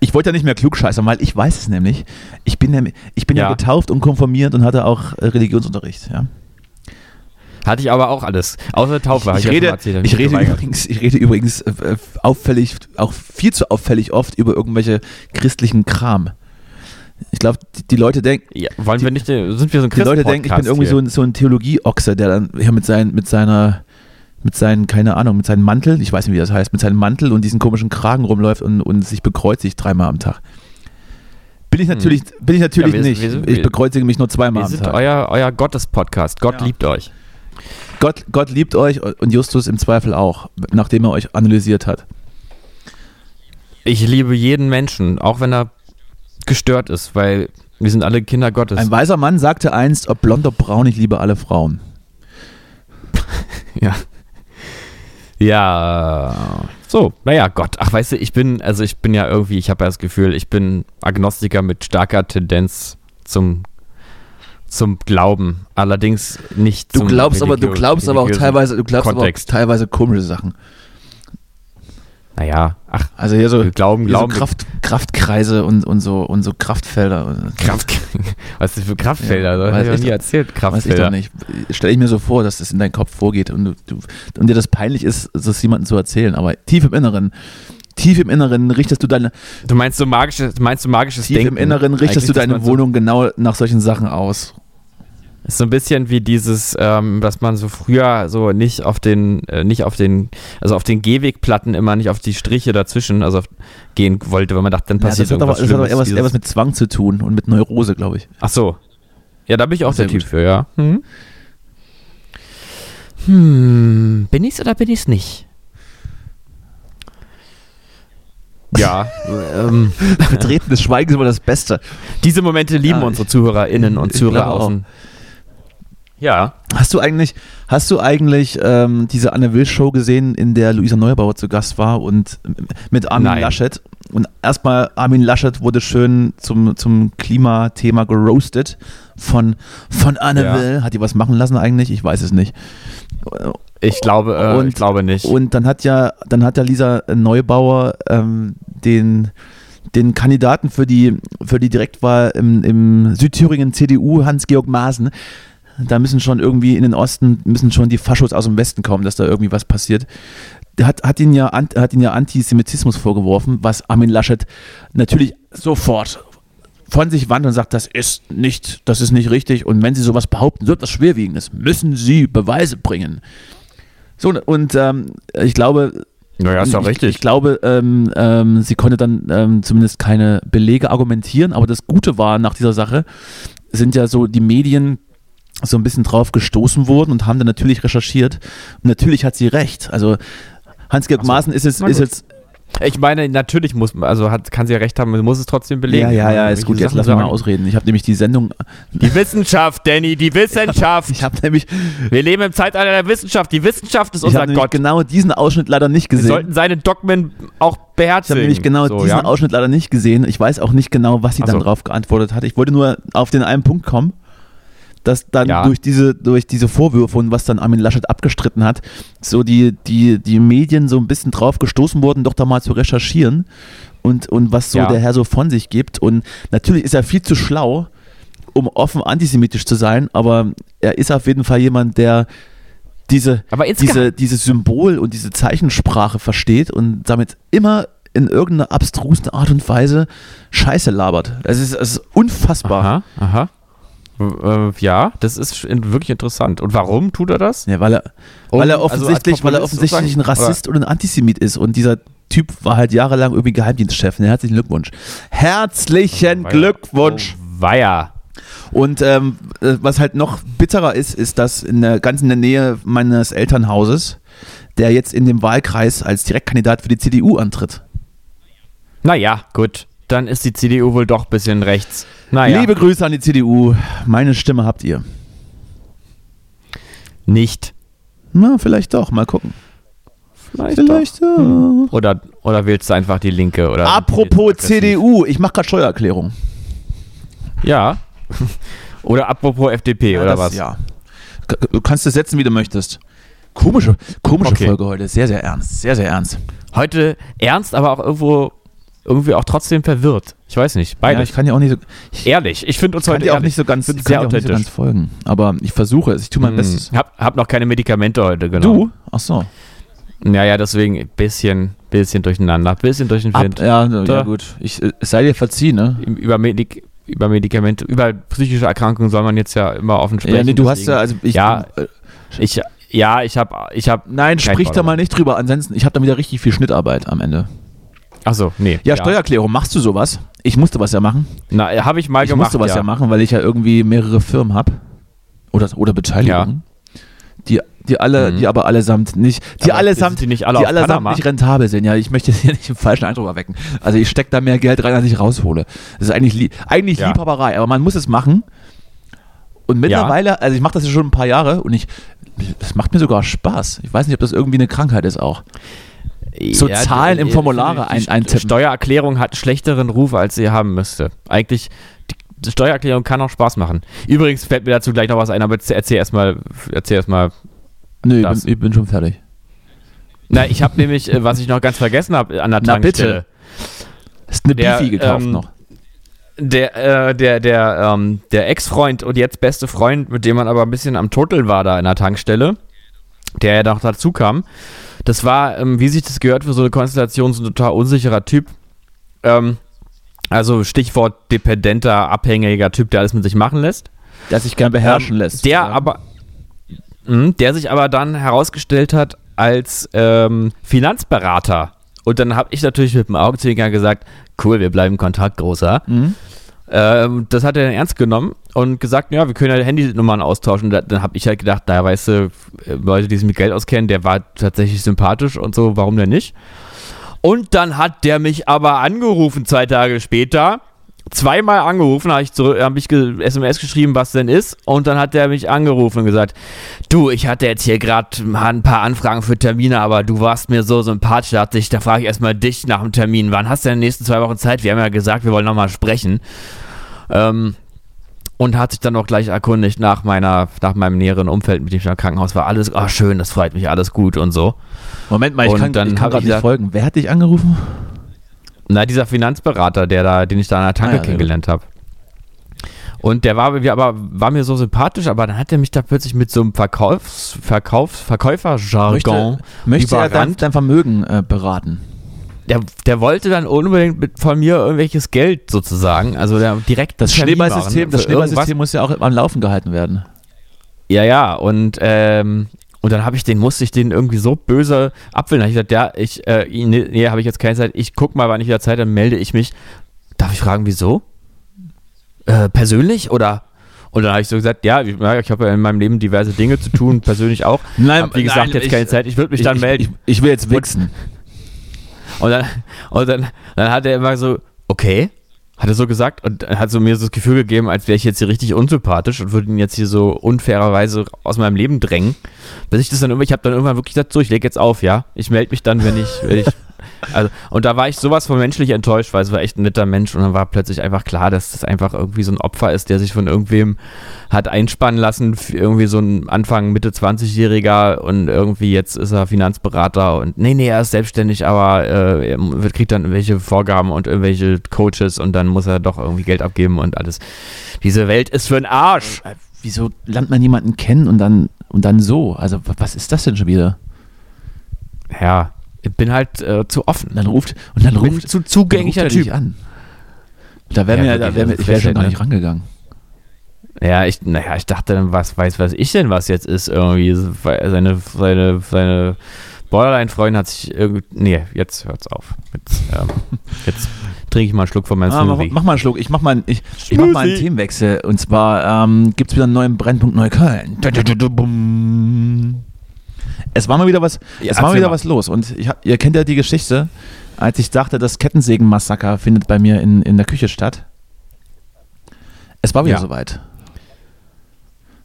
ich wollte ja nicht mehr klugscheißern, weil ich weiß es nämlich. Ich bin, nämlich- ich bin ja. Ja. getauft und konformiert und hatte auch äh, Religionsunterricht. Ja. Hatte ich aber auch alles. Außer Taufe. Ich, schon rede, erzählt, ich, rede übrigens, ich rede übrigens äh, äh, auffällig, auch viel zu auffällig oft über irgendwelche christlichen Kram. Ich glaube, die, die Leute denken, Ja, wollen wir nicht, sind wir so ein Die Leute denken, ich bin irgendwie so ein, so ein Theologie-Ochse, der dann ja, mit, sein, mit seiner, mit seinen, keine Ahnung, mit seinem Mantel, ich weiß nicht, wie das heißt, mit seinem Mantel und diesen komischen Kragen rumläuft und, und sich bekreuzigt dreimal am Tag. Bin ich natürlich, bin ich natürlich Hm. Ja, wir- nicht. wir sind- ich wir- bekreuzige mich nur zweimal Wir am sind Tag. euer, euer Gottes-Podcast. Gott Ja. liebt euch. Gott, Gott liebt euch und Justus im Zweifel auch, nachdem er euch analysiert hat. Ich liebe jeden Menschen, auch wenn er gestört ist, weil wir sind alle Kinder Gottes. Ein weiser Mann sagte einst, ob blond, ob braun, ich liebe alle Frauen. *laughs* Ja. Ja. So, naja, Gott. Ach, weißt du, ich bin, also ich bin ja irgendwie, ich habe ja das Gefühl, ich bin Agnostiker mit starker Tendenz zum, zum Glauben. Allerdings nicht Du zum glaubst aber, du glaubst aber auch teilweise, du glaubst aber auch teilweise komische Sachen. Naja, ach, Also hier so, Glauben, hier so Glauben. Kraft, Kraftkreise und, und so und so Kraftfelder. Kraft, *laughs* was ist das für Kraftfelder? Ja, das weiß habe ich noch nie doch- erzählt, Weiß ich Kraftfelder. doch nicht. Stelle ich mir so vor, dass das in deinen Kopf vorgeht und, du, du, und dir das peinlich ist, das jemandem zu erzählen. Aber tief im Inneren, tief im Inneren richtest du deine, Du meinst so magisches, meinst du magisches tief Denken? im Inneren richtest du Eigentlich, dass deine man so- Wohnung genau nach solchen Sachen aus. Ist so ein bisschen wie dieses, ähm, dass man so früher so nicht auf den, äh, nicht auf den, also auf den Gehwegplatten immer nicht auf die Striche dazwischen, also gehen wollte, weil man dachte, dann Ja, das passiert hat aber, irgendwas das hat aber eher, was, mit Zwang zu tun und mit Neurose, glaube ich. Ach so. Ja, da bin ich auch Sehr der Typ gut. für, ja. Hm? Hm, bin ich's oder bin ich's nicht? Ja, *laughs* ähm, Betretenes Schweigen ist immer das Beste. diese Momente lieben Ja, unsere ZuhörerInnen und ich glaube Zuhörer auch. außen. Ja. Hast du eigentlich, hast du eigentlich ähm, diese Anne Will Show gesehen, in der Luisa Neubauer zu Gast war und mit Armin Nein. Laschet? und erstmal Armin Laschet wurde schön zum, zum Klimathema geroastet von, von Anne Ja. Will. Hat die was machen lassen eigentlich? Ich weiß es nicht. Ich glaube, äh, Und- ich glaube nicht. Und dann hat ja, dann hat ja Lisa Neubauer ähm, den, den Kandidaten für die, für die Direktwahl im, im Südthüringen CDU, Hans-Georg Maaßen, da müssen schon irgendwie in den Osten, müssen schon die Faschos aus dem Westen kommen, dass da irgendwie was passiert. Hat, hat, ihn ja, hat ihn ja Antisemitismus vorgeworfen, was Armin Laschet natürlich sofort von sich wandt und sagt, das ist nicht, das ist nicht richtig und wenn Sie sowas behaupten, wird das schwerwiegendes, müssen Sie Beweise bringen. So, und ähm, ich glaube, naja, ist ich, richtig. Ich glaube, ähm, ähm, sie konnte dann ähm, zumindest keine Belege argumentieren, aber das Gute war nach dieser Sache, sind ja so die Medien so ein bisschen drauf gestoßen worden und haben dann natürlich recherchiert. Und natürlich hat sie recht. Also Hans-Georg so. Maaßen ist jetzt, ist jetzt Ich meine, natürlich muss man, also hat, kann sie ja recht haben, man muss es trotzdem belegen. ja, ja, ja, ist gut, jetzt lass mich mal sagen. ausreden. Ich habe nämlich die Sendung, Die Wissenschaft, Danny, die Wissenschaft. *laughs* ich habe nämlich, Wir leben im Zeitalter der Wissenschaft. Die Wissenschaft ist ich unser hab Gott. genau diesen Ausschnitt leider nicht Wir gesehen. sollten seine Dogmen auch Ich beherzigen. habe nämlich genau so, diesen ja? Ausschnitt leider nicht gesehen. Ich weiß auch nicht genau, was sie Ach dann so. drauf geantwortet hat. Ich wollte nur auf den einen Punkt kommen, dass dann Ja. durch, diese, durch diese Vorwürfe und was dann Armin Laschet abgestritten hat, so die, die, die Medien so ein bisschen drauf gestoßen wurden, doch da mal zu recherchieren und, und was so Ja. der Herr so von sich gibt. Und natürlich ist er viel zu schlau, um offen antisemitisch zu sein, aber er ist auf jeden Fall jemand, der diese, diese, dieses Symbol und diese Zeichensprache versteht und damit immer in irgendeiner abstrusen Art und Weise Scheiße labert. Das ist, das ist unfassbar. Aha, aha. Äh, ja, das ist wirklich interessant. Und warum tut er das? Ja, weil er, Um- weil er also als offensichtlich, weil er offensichtlich ein? Rassist und ein Antisemit ist und dieser Typ war halt jahrelang irgendwie Geheimdienstchef. Herzlichen Glückwunsch. Herzlichen Weia. Glückwunsch. Oh, weia. Und ähm, äh, was halt noch bitterer ist, ist, dass in der, ganz in der Nähe meines Elternhauses, der jetzt in dem Wahlkreis als Direktkandidat für die CDU antritt. Naja, gut. Dann ist die CDU wohl doch ein bisschen rechts. Naja, Liebe Grüße an die CDU. Meine Stimme habt ihr. nicht. Na, vielleicht doch. Mal gucken. Vielleicht. Vielleicht doch. ja. Oder, oder wählst du einfach die Linke? Oder Apropos? CDU, ich mache gerade Steuererklärung. Ja. *laughs* oder apropos FDP, oder das- was? Ja. Du kannst es setzen, wie du möchtest. Komische, komische Okay. Folge heute. Sehr, sehr ernst. Sehr, sehr ernst. Heute ernst, aber auch irgendwo irgendwie auch trotzdem verwirrt. Ich weiß nicht. Ja, Beide. ich kann ja auch nicht so, ich ehrlich. Ich finde uns kann heute auch nicht so ganz, kann sehr dir auch nicht so authentisch. ganz folgen. Aber ich versuche es. Ich tue mein Bestes. Hm. Hab, hab noch keine Medikamente heute genommen. Du? Ach so. Ja, ja, deswegen ein bisschen, bisschen durcheinander. Bisschen durch den Ab, Wind. ja, ja, Da. gut. Ich, äh, es sei dir verziehen, ne? Über, Medik über Medikamente, über psychische Erkrankungen soll man jetzt ja immer offen sprechen. Ja, nee, du hast deswegen- ja, also ich, Ja, äh, Ich, ja, ich habe, ich habe. nein, sprich da Follower. mal nicht drüber. Ansonsten, ich habe dann wieder richtig viel Schnittarbeit am Ende. Achso, nee. Ja, Steuererklärung, machst du sowas? Ich musste was ja machen. Na, habe ich mal ich gemacht. musste was ja. machen, weil ich ja irgendwie mehrere Firmen habe. Oder, oder Beteiligungen. Die, die alle, Mhm. die aber allesamt nicht, die Aber allesamt, die nicht alle die allesamt Panama? nicht rentabel sind. Ja, ich möchte hier nicht den falschen Eindruck erwecken. Also ich stecke da mehr Geld rein, als ich raushole. Das ist eigentlich, eigentlich Ja. Liebhaberei, aber man muss es machen. Und mittlerweile, also ich mache das ja schon ein paar Jahre und ich, das macht mir sogar Spaß. Ich weiß nicht, ob das irgendwie eine Krankheit ist auch. So Zahlen im Formulare ein- die eintippen. Steuererklärung hat einen schlechteren Ruf, als sie haben müsste. Eigentlich, die Steuererklärung kann auch Spaß machen. Übrigens fällt mir dazu gleich noch was ein, aber erzähl erstmal, erzähl erstmal. Nö, ich bin, ich bin schon fertig. Na, ich habe nämlich, äh, was ich noch ganz vergessen habe an der Na, Tankstelle. Hast eine Der, Beefy gekauft ähm, noch. Der, äh, der, der, ähm, der Ex-Freund und jetzt beste Freund, mit dem man aber ein bisschen am Turteln war da in der Tankstelle, der ja noch dazu kam, das war, ähm, wie sich das gehört für so eine Konstellation, so ein total unsicherer Typ. Ähm, also Stichwort dependenter, abhängiger Typ, der alles mit sich machen lässt. Der sich gern beherrschen Ähm, lässt. Der Ja. aber, mh, der sich aber dann herausgestellt hat als ähm, Finanzberater. Und dann habe ich natürlich mit dem Augenzwinkern gesagt, cool, wir bleiben Kontakt, großer. Mhm. Ähm, das hat er dann ernst genommen und gesagt, ja, wir können ja Handynummern austauschen. Da, dann habe ich halt gedacht, da weißt du, äh, Leute, die sich mit Geld auskennen, der war tatsächlich sympathisch und so, warum denn nicht? Und dann hat der mich aber angerufen zwei Tage später zweimal angerufen, habe ich, zurück, hab ich ge SMS geschrieben, was denn ist. Und dann hat er mich angerufen und gesagt, du, ich hatte jetzt hier gerade ein paar Anfragen für Termine, aber du warst mir so sympathisch, da, ich, da frage ich erstmal dich nach dem Termin. Wann hast du denn in den nächsten zwei Wochen Zeit? Wir haben ja gesagt, wir wollen nochmal sprechen. Ähm, und hat sich dann auch gleich erkundigt nach meiner, nach meinem näheren Umfeld, mit dem ich im Krankenhaus war. Alles, oh schön, das freut mich, alles gut und so. Moment mal, ich Und kann, dann ich kann gerade ich nicht folgen. Wer hat dich angerufen? Na, dieser Finanzberater, der da, den ich da an der Tanke Ah ja, kennengelernt habe. Und der war, mir aber, war mir so sympathisch, aber dann hat er mich da plötzlich mit so einem Verkaufs, Verkaufs, Verkäuferjargon Möchte, möchte er dein, dein Vermögen äh, beraten? Der, der wollte dann unbedingt mit, von mir irgendwelches Geld sozusagen, also der direkt Das Schneeballsystem, das. Schneeballsystem muss ja auch am Laufen gehalten werden. Ja, ja, und, ähm, und dann habe ich den, musste ich den irgendwie so böse abwählen. Da habe ich gesagt, ja, ich, äh, nee, nee habe ich jetzt keine Zeit. Ich guck mal, wann ich wieder Zeit habe, dann melde ich mich. Darf ich fragen, wieso? Äh, persönlich oder? Und dann habe ich so gesagt, ja, ich, ich habe ja in meinem Leben diverse Dinge zu tun, *laughs* persönlich auch. Nein, Hab, wie gesagt, nein, jetzt ich- keine Zeit. Ich würde mich dann ich, melden. Ich, will jetzt wichsen. Und dann, und dann, dann hat er immer so, okay, hat er so gesagt und hat so mir so das Gefühl gegeben, als wäre ich jetzt hier richtig unsympathisch und würde ihn jetzt hier so unfairerweise aus meinem Leben drängen. Bis ich das dann irgendwie, ich habe dann irgendwann wirklich gesagt, so, ich lege jetzt auf, ja. Ich melde mich dann, wenn ich, wenn ich also, und da war ich sowas von menschlich enttäuscht, weil es war echt ein netter Mensch und dann war plötzlich einfach klar, dass das einfach irgendwie so ein Opfer ist, der sich von irgendwem hat einspannen lassen, irgendwie so ein Anfang, Mitte 20-Jähriger und irgendwie jetzt ist er Finanzberater und nee, nee, er ist selbstständig, aber äh, er kriegt dann irgendwelche Vorgaben und irgendwelche Coaches und dann muss er doch irgendwie Geld abgeben und alles. Diese Welt ist für den Arsch. Äh, Wieso lernt man jemanden kennen und dann, und dann so? Also, wa- was ist das denn schon wieder? Ja, bin halt äh, zu offen. Dann ruft, und dann Ich bin ruft, zu ruft zugänglicher er dich Typ. an. Da wäre Ja, mir, da wär mir, ich wäre schon gar nicht rangegangen. Ja, ich, naja, ich dachte dann, was weiß, was ich denn, was jetzt ist irgendwie. Seine, seine, seine Borderline-Freundin hat sich irgendwie. Nee, jetzt hört's auf. Jetzt, ähm, *laughs* jetzt trinke ich mal einen Schluck von meinem Ah, mach, mach mal einen Schluck. Ich mach mal, einen- ich, ich mach mal einen. Themenwechsel. Und zwar ähm, gibt es wieder einen neuen Brennpunkt Neukölln. Es war mal wieder was, Ja, es war mal wieder mal. was los. Und ich, ihr kennt ja die Geschichte, als ich dachte, das Kettensägen-Massaker findet bei mir in, in der Küche statt. Es war wieder Ja. soweit.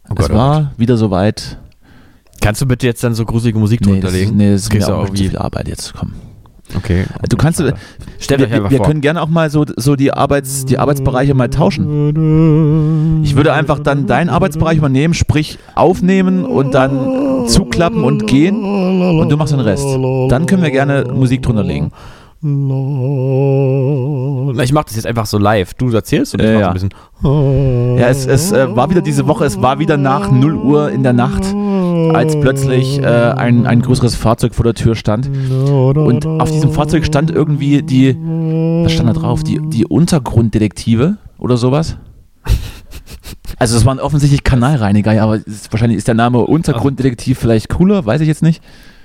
Oh es Gott, oh war wieder soweit. Kannst du bitte jetzt dann so gruselige Musik Nee, drunter das, ist- legen? nee, das ist kriegst mir auch auch viel Arbeit jetzt. Komm. Okay. Du kannst, Stellt wir, euch einfach wir vor. können gerne auch mal so, so die, Arbeits, die Arbeitsbereiche mal tauschen. Ich würde einfach dann deinen Arbeitsbereich übernehmen, sprich aufnehmen und dann zuklappen und gehen und du machst den Rest. Dann können wir gerne Musik drunter legen. Na, Ich mach das jetzt einfach so live. Du erzählst und ich mach ja. ein bisschen. Ja, es, es äh, war wieder diese Woche, es war wieder nach 0 Uhr in der Nacht, als plötzlich äh, ein, ein größeres Fahrzeug vor der Tür stand. Und auf diesem Fahrzeug stand irgendwie die, was stand da drauf? Die, die Untergrunddetektive oder sowas? Also es waren offensichtlich Kanalreiniger, ja, aber ist, wahrscheinlich ist der Name Untergrunddetektiv vielleicht cooler, weiß ich jetzt nicht.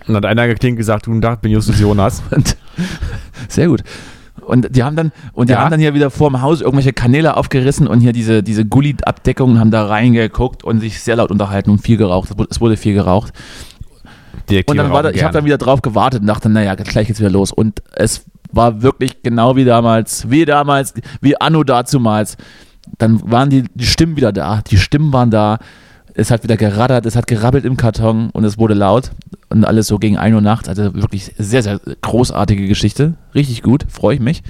Und dann hat einer geklingt gesagt, guten Tag, bin Justus Jonas. *laughs* Und, *laughs* sehr gut. Und die haben dann, und die Ja. haben dann hier wieder vor dem Haus irgendwelche Kanäle aufgerissen und hier diese, diese Gully-Abdeckungen haben da reingeguckt und sich sehr laut unterhalten und viel geraucht. Es wurde, viel geraucht. Detektive Und dann war da, ich habe dann wieder drauf gewartet und dachte, naja, gleich geht's wieder los. Und es war wirklich genau wie damals, wie damals, wie Anno dazumals. Dann waren die, die Stimmen wieder da, die Stimmen waren da. Es hat wieder geraddert, es hat gerabbelt im Karton und es wurde laut und alles so gegen 1 Uhr nachts. Also wirklich sehr, sehr großartige Geschichte. Richtig gut, freue ich mich.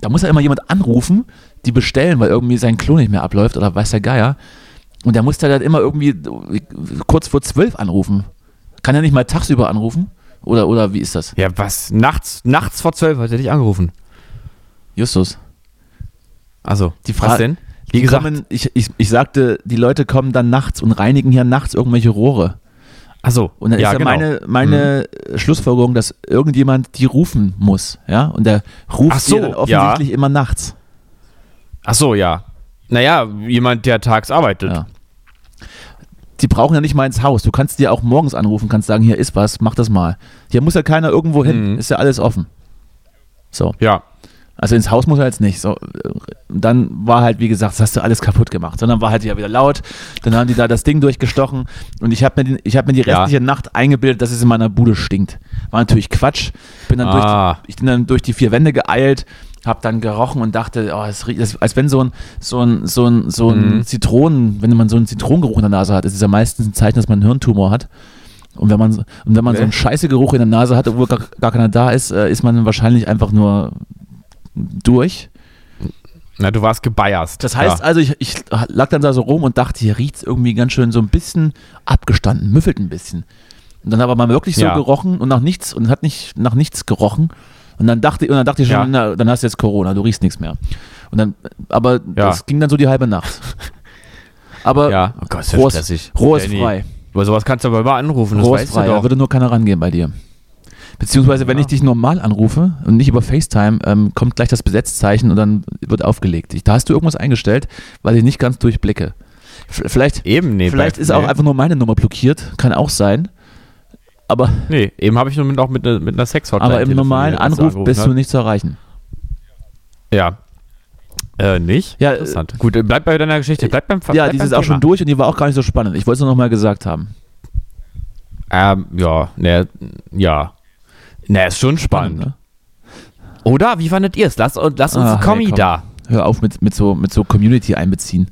Da muss ja immer jemand anrufen, die bestellen, weil irgendwie sein Klo nicht mehr abläuft oder weiß der Geier. Und der muss da dann immer irgendwie kurz vor zwölf anrufen. Kann er nicht mal tagsüber anrufen? Oder, oder wie ist das? Ja, was? Nachts, nachts vor zwölf hat er dich angerufen. Justus. Also, Die was Frage- denn? Wie gesagt, kommen, ich, ich, ich sagte, die Leute kommen dann nachts und reinigen hier nachts irgendwelche Rohre. achso. Und dann ja, ist ja genau. meine, meine Schlussfolgerung, dass irgendjemand die rufen muss. Ja? Und der ruft Ach so, sie dann offensichtlich immer nachts. Achso, ja. Naja, jemand, der tags arbeitet. Ja. Die brauchen ja nicht mal ins Haus. Du kannst dir auch morgens anrufen, kannst sagen, hier ist was, mach das mal. Hier muss ja keiner irgendwo hin. Mhm. Ist ja alles offen. So. Ja. Also ins Haus muss er jetzt nicht. So, dann war halt, wie gesagt, das hast du alles kaputt gemacht. Sondern war halt ja wieder laut. Dann haben die da das Ding durchgestochen. Und ich habe mir, den- ich hab mir die Ja. restliche Nacht eingebildet, dass es in meiner Bude stinkt. War natürlich Quatsch. Bin dann, Ah. durch, ich bin dann durch die vier Wände geeilt, hab dann gerochen und dachte, oh, es riecht, das, als wenn so ein, so ein, so ein, so ein Mhm. Zitronen, wenn man so einen Zitronengeruch in der Nase hat, ist es ja meistens ein Zeichen, dass man einen Hirntumor hat. Und wenn man, so- und wenn man so einen Scheißegeruch in der Nase hat, obwohl gar, gar keiner da ist, äh, ist man wahrscheinlich einfach nur durch. Na, du warst gebeierst. Das heißt ja. also, ich, ich lag dann da so rum und dachte, hier riecht es irgendwie ganz schön so ein bisschen abgestanden, müffelt ein bisschen. Und dann aber mal wirklich so Ja. gerochen und nach nichts und hat nicht nach nichts gerochen. Und dann dachte, und dann dachte ich schon, Ja. na, dann hast du jetzt Corona, du riechst nichts mehr. Und dann, aber das ging dann so die halbe Nacht. Aber ja, oh Gott, ist ja Rohr ist-. Rohr ist frei. Aber sowas kannst du aber immer anrufen, das Rohr ist weißt frei, du da doch. würde nur keiner rangehen bei dir. Beziehungsweise, wenn Ja. ich dich normal anrufe und nicht über FaceTime, ähm, kommt gleich das Besetzzeichen und dann wird aufgelegt. Ich, da hast du irgendwas eingestellt, weil ich nicht ganz durchblicke. V- Vielleicht, Eben, nee. vielleicht ist auch nee. einfach nur meine Nummer blockiert, kann auch sein. Aber, Nee, eben habe ich nur mit, auch mit, ne- mit einer Sexhotline aber im normalen Anruf bist hat. du nicht zu erreichen. Ja. Äh, nicht? Ja, äh, Interessant. Gut, äh, bleib bei deiner Geschichte. Bleib beim Ja, bleib die beim ist auch Thema. schon durch und die war auch gar nicht so spannend. Ich wollte es nur noch mal gesagt haben. Ähm, ja, ne, ja. Ne, ist schon spannend. ne? Oder? Wie fandet ihr es? Lass, lass uns Ah, einen Kommi komm. da. Hör auf mit, mit, so, mit so Community einbeziehen.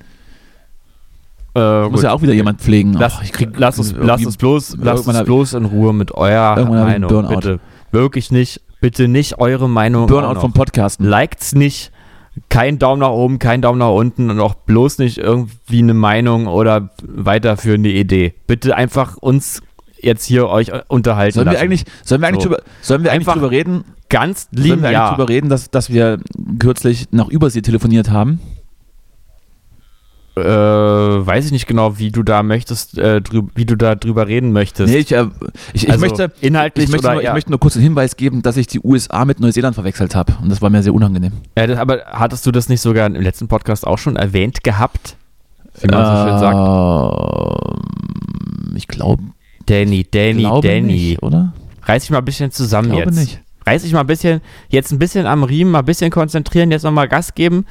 Äh, Muss ja auch wieder jemand pflegen. Lass, Ach, ich krieg lass, uns, lass uns bloß, lass uns bloß in Ruhe mit eurer Meinung. Burnout. Bitte. Wirklich nicht. Bitte nicht eure Meinung. Burnout vom Podcasten. Liked's nicht. Kein Daumen nach oben, kein Daumen nach unten und auch bloß nicht irgendwie eine Meinung oder weiterführende Idee. Bitte einfach uns jetzt hier euch unterhalten. Sollen wir lassen. eigentlich, sollen wir eigentlich, So. drüber, sollen wir eigentlich drüber reden, ganz sollen wir eigentlich linear. drüber reden, dass, dass wir kürzlich nach Übersee telefoniert haben? Äh, weiß ich nicht genau, wie du da möchtest, äh, drüb, wie du da drüber reden möchtest. Nee, ich, äh, ich, ich Also, möchte, inhaltlich ich, möchte oder nur, ich eher- möchte nur kurz einen Hinweis geben, dass ich die USA mit Neuseeland verwechselt habe. Und das war mir sehr unangenehm. Ja, das, aber hattest du das nicht sogar im letzten Podcast auch schon erwähnt gehabt? Wie man so schön sagt. Ähm, Ich glaube, Danny, Danny, glaube Danny. nicht, oder? Reiß dich mal ein bisschen zusammen Ich glaube jetzt. nicht. Reiß dich mal ein bisschen, jetzt ein bisschen am Riemen, mal ein bisschen konzentrieren, jetzt nochmal Gas geben.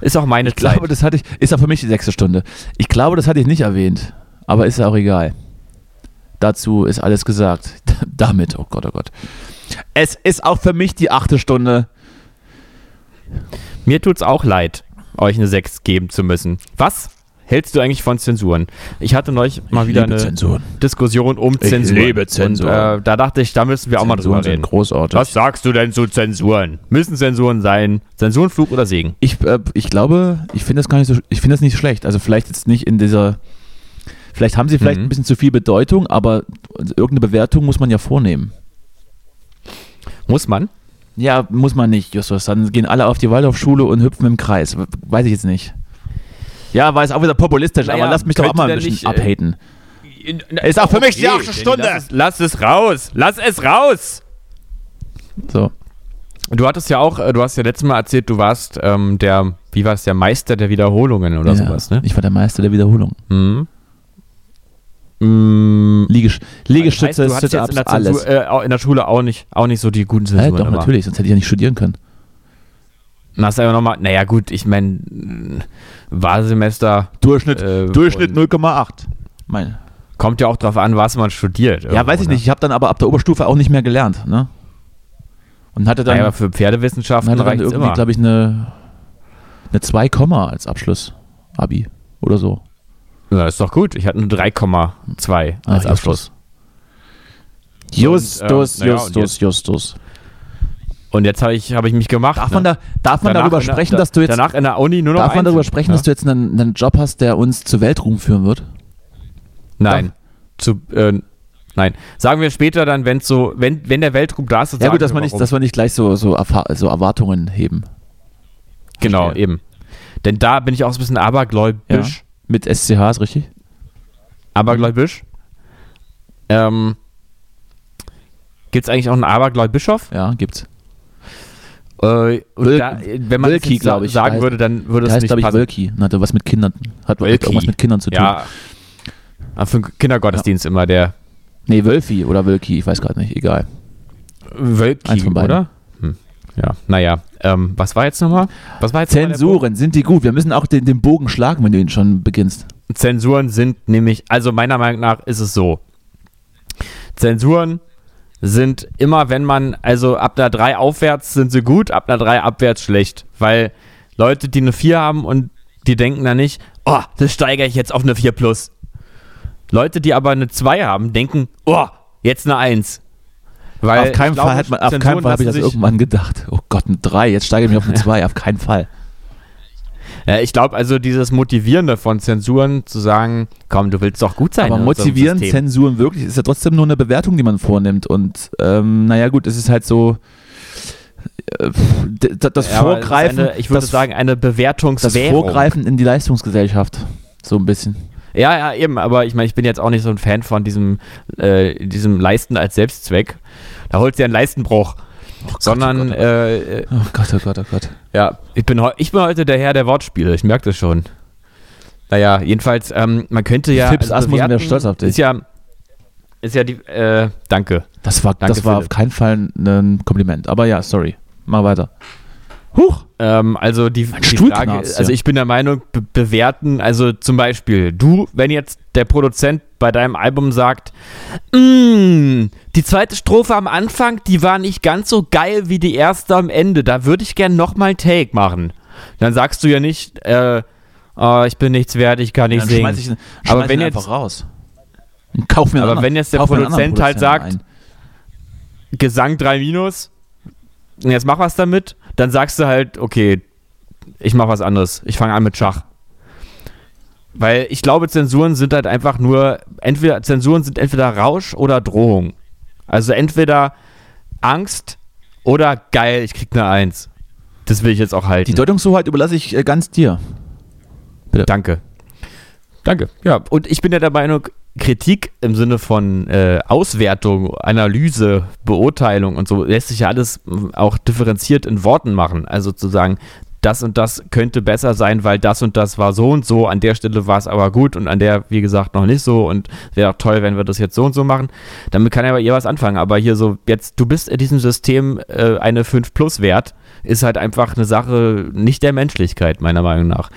Ist auch meine Ich glaube, das hatte ich, ist auch für mich die sechste Stunde. Ich glaube, das hatte ich nicht erwähnt, aber ist ja auch egal. Dazu ist alles gesagt. *laughs* Damit, oh Gott, oh Gott. Es ist auch für mich die achte Stunde. Mir tut's auch leid, euch eine 6 geben zu müssen. Was hältst du eigentlich von Zensuren? Ich hatte neulich mal wieder eine Zensuren. Diskussion um Ich Zensuren. liebe Zensuren. Und, äh, da dachte ich, da müssen wir auch mal drüber reden. großartig. Was sagst du denn zu Zensuren? Müssen Zensuren sein? Zensuren, Fluch oder Segen? Ich, äh, ich glaube, ich finde das gar nicht so, ich finde das nicht schlecht. Also vielleicht jetzt nicht in dieser, vielleicht haben sie vielleicht Mhm. ein bisschen zu viel Bedeutung, aber irgendeine Bewertung muss man ja vornehmen. Muss man? Ja, muss man nicht, Justus. Dann gehen alle auf die Waldorfschule und hüpfen im Kreis. Weiß ich jetzt nicht. Ja, war es auch wieder populistisch, Naja, aber lass mich doch auch mal ein bisschen nicht, äh, abhaten. Ist auch für mich die achte Stunde. Lass es, lass es raus! Lass es raus! So. Du hattest ja auch, äh, du hast ja letztes Mal erzählt, du warst ähm, der, wie war es, der Meister der Wiederholungen oder ja, sowas, ne? Ich war der Meister der Wiederholung. Mhm. Mm, Liegest Liegestütze, heißt, du hattest jetzt in Sit-Ups, der, Zensur, alles. äh, in der Schule auch nicht, auch nicht so die guten Ja, Zensuren. doch, immer. natürlich, sonst hätte ich ja nicht studieren können. Dann hast du aber nochmal, naja gut, ich meine, Wahlsemester Durchschnitt, äh, Durchschnitt und 0,8. Mein. kommt ja auch drauf an, was man studiert. Ja, weiß ich ne? nicht. Ich habe dann aber ab der Oberstufe auch nicht mehr gelernt. Ne? Und hatte dann, Naja, aber für Pferdewissenschaften hatte dann reicht irgendwie, immer. glaube ich, eine, eine 2, als Abschluss. Abi oder so. Ja, ist doch gut. Ich hatte nur 3,2 Ah, als Abschluss. Justus, Und, äh, naja, und Justus, jetzt- Justus. Und jetzt habe ich, hab ich mich gemacht. Darf ne? man, da, darf man Danach darüber der- sprechen, da- dass du jetzt, Danach in der Uni nur noch darf man darüber sprechen, ja? dass du jetzt einen, einen Job hast, der uns zu Weltruhm führen wird? Nein. Zu, äh, nein. Sagen wir später dann, wenn's so, wenn, wenn der Weltruhm da ist, Ja gut, dass wir wir nicht, dass wir nicht gleich so, so, so Erwartungen heben. Genau, Verstehe. eben. Denn da bin ich auch so ein bisschen abergläubisch. Mit SCH ist richtig? Abergläubisch. Ähm, Gibt es eigentlich auch einen Abergläubischof? Ja, gibt's. Äh, Wölki- da, wenn man Wölki, das jetzt glaub sa- ich, sagen heißt- würde, dann würde es heißt, nicht glaube ich, passen. Wölki. Und Hatte was mit Kindern. Hat Wölki. irgendwas mit Kindern zu tun. Ja. Ah, Für den Kindergottesdienst immer der Nee, Wölfi oder Wölki, ich weiß gerade nicht, egal. Wölki, Eins von beiden. oder? Hm. Ja, naja. Ähm, was war jetzt nochmal? Was war jetzt Zensuren, sind die gut? Wir müssen auch den, den Bogen schlagen, wenn du ihn schon beginnst. Zensuren sind nämlich, also meiner Meinung nach ist es so. Zensuren sind immer, wenn man, also ab einer 3 aufwärts sind sie gut, ab einer 3 abwärts schlecht. Weil Leute, die eine 4 haben und die denken dann nicht, oh, das steigere ich jetzt auf eine 4 plus. Leute, die aber eine 2 haben, denken, oh, jetzt eine 1. Weil auf keinen Fall, hat man, auf keinen Fall habe ich das irgendwann gedacht. Oh Gott, eine 3, jetzt steige ich mich auf eine *laughs* 2, auf keinen Fall. Ja, ich glaube also dieses Motivierende von Zensuren zu sagen, komm, du willst doch gut sein. Aber motivieren Zensuren wirklich ist ja trotzdem nur eine Bewertung, die man vornimmt. Und ähm, naja gut, es ist halt so äh, das ja, Vorgreifen. Eine, ich würde das, sagen, eine Bewertungswährung. Das Vorgreifen in die Leistungsgesellschaft. So ein bisschen. Ja, ja, eben, aber ich meine, ich bin jetzt auch nicht so ein Fan von diesem, äh, diesem Leisten als Selbstzweck. Da holst du ja einen Leistenbruch. Oh Gott, sondern oh Gott, äh, oh Gott, oh Gott, oh Gott. Ja, ich bin, ich bin heute der Herr der Wortspiele, ich merke das schon. Naja, jedenfalls, ähm, man könnte ja. Philips also Asmus wäre stolz auf dich. Ist ja, ist ja die, äh, danke. Das war, danke, das war auf keinen Fall ein Kompliment, aber ja, sorry. Mach weiter. Huch! Ähm, also die, die Frage, also ich bin der Meinung, be bewerten, also zum Beispiel, du, wenn jetzt der Produzent bei deinem Album sagt, mm, die zweite Strophe am Anfang, die war nicht ganz so geil wie die erste am Ende, da würde ich gern nochmal Take machen. Dann sagst du ja nicht, äh, oh, ich bin nichts wert, ich kann nicht dann singen. Ich, ich aber wenn jetzt raus. Kauf mir aber wenn jetzt der Produzent halt sagt, ein. Gesang 3 minus, jetzt mach was damit, dann sagst du halt, okay, ich mach was anderes. Ich fange an mit Schach. Weil ich glaube, Zensuren sind halt einfach nur, entweder Zensuren sind entweder Rausch oder Drohung. Also entweder Angst oder geil, ich krieg eine Eins. Das will ich jetzt auch halten. Die Deutungshoheit überlasse ich äh, ganz dir. Bitte. Danke. Danke. Ja, und ich bin ja der Meinung, Kritik im Sinne von äh, Auswertung, Analyse, Beurteilung und so lässt sich ja alles auch differenziert in Worten machen. Also zu sagen, das und das könnte besser sein, weil das und das war so und so, an der Stelle war es aber gut und an der, wie gesagt, noch nicht so und wäre auch toll, wenn wir das jetzt so und so machen. Damit kann ja aber ihr was anfangen, aber hier so, jetzt, du bist in diesem System äh, eine 5 Plus Wert, ist halt einfach eine Sache nicht der Menschlichkeit, meiner Meinung nach.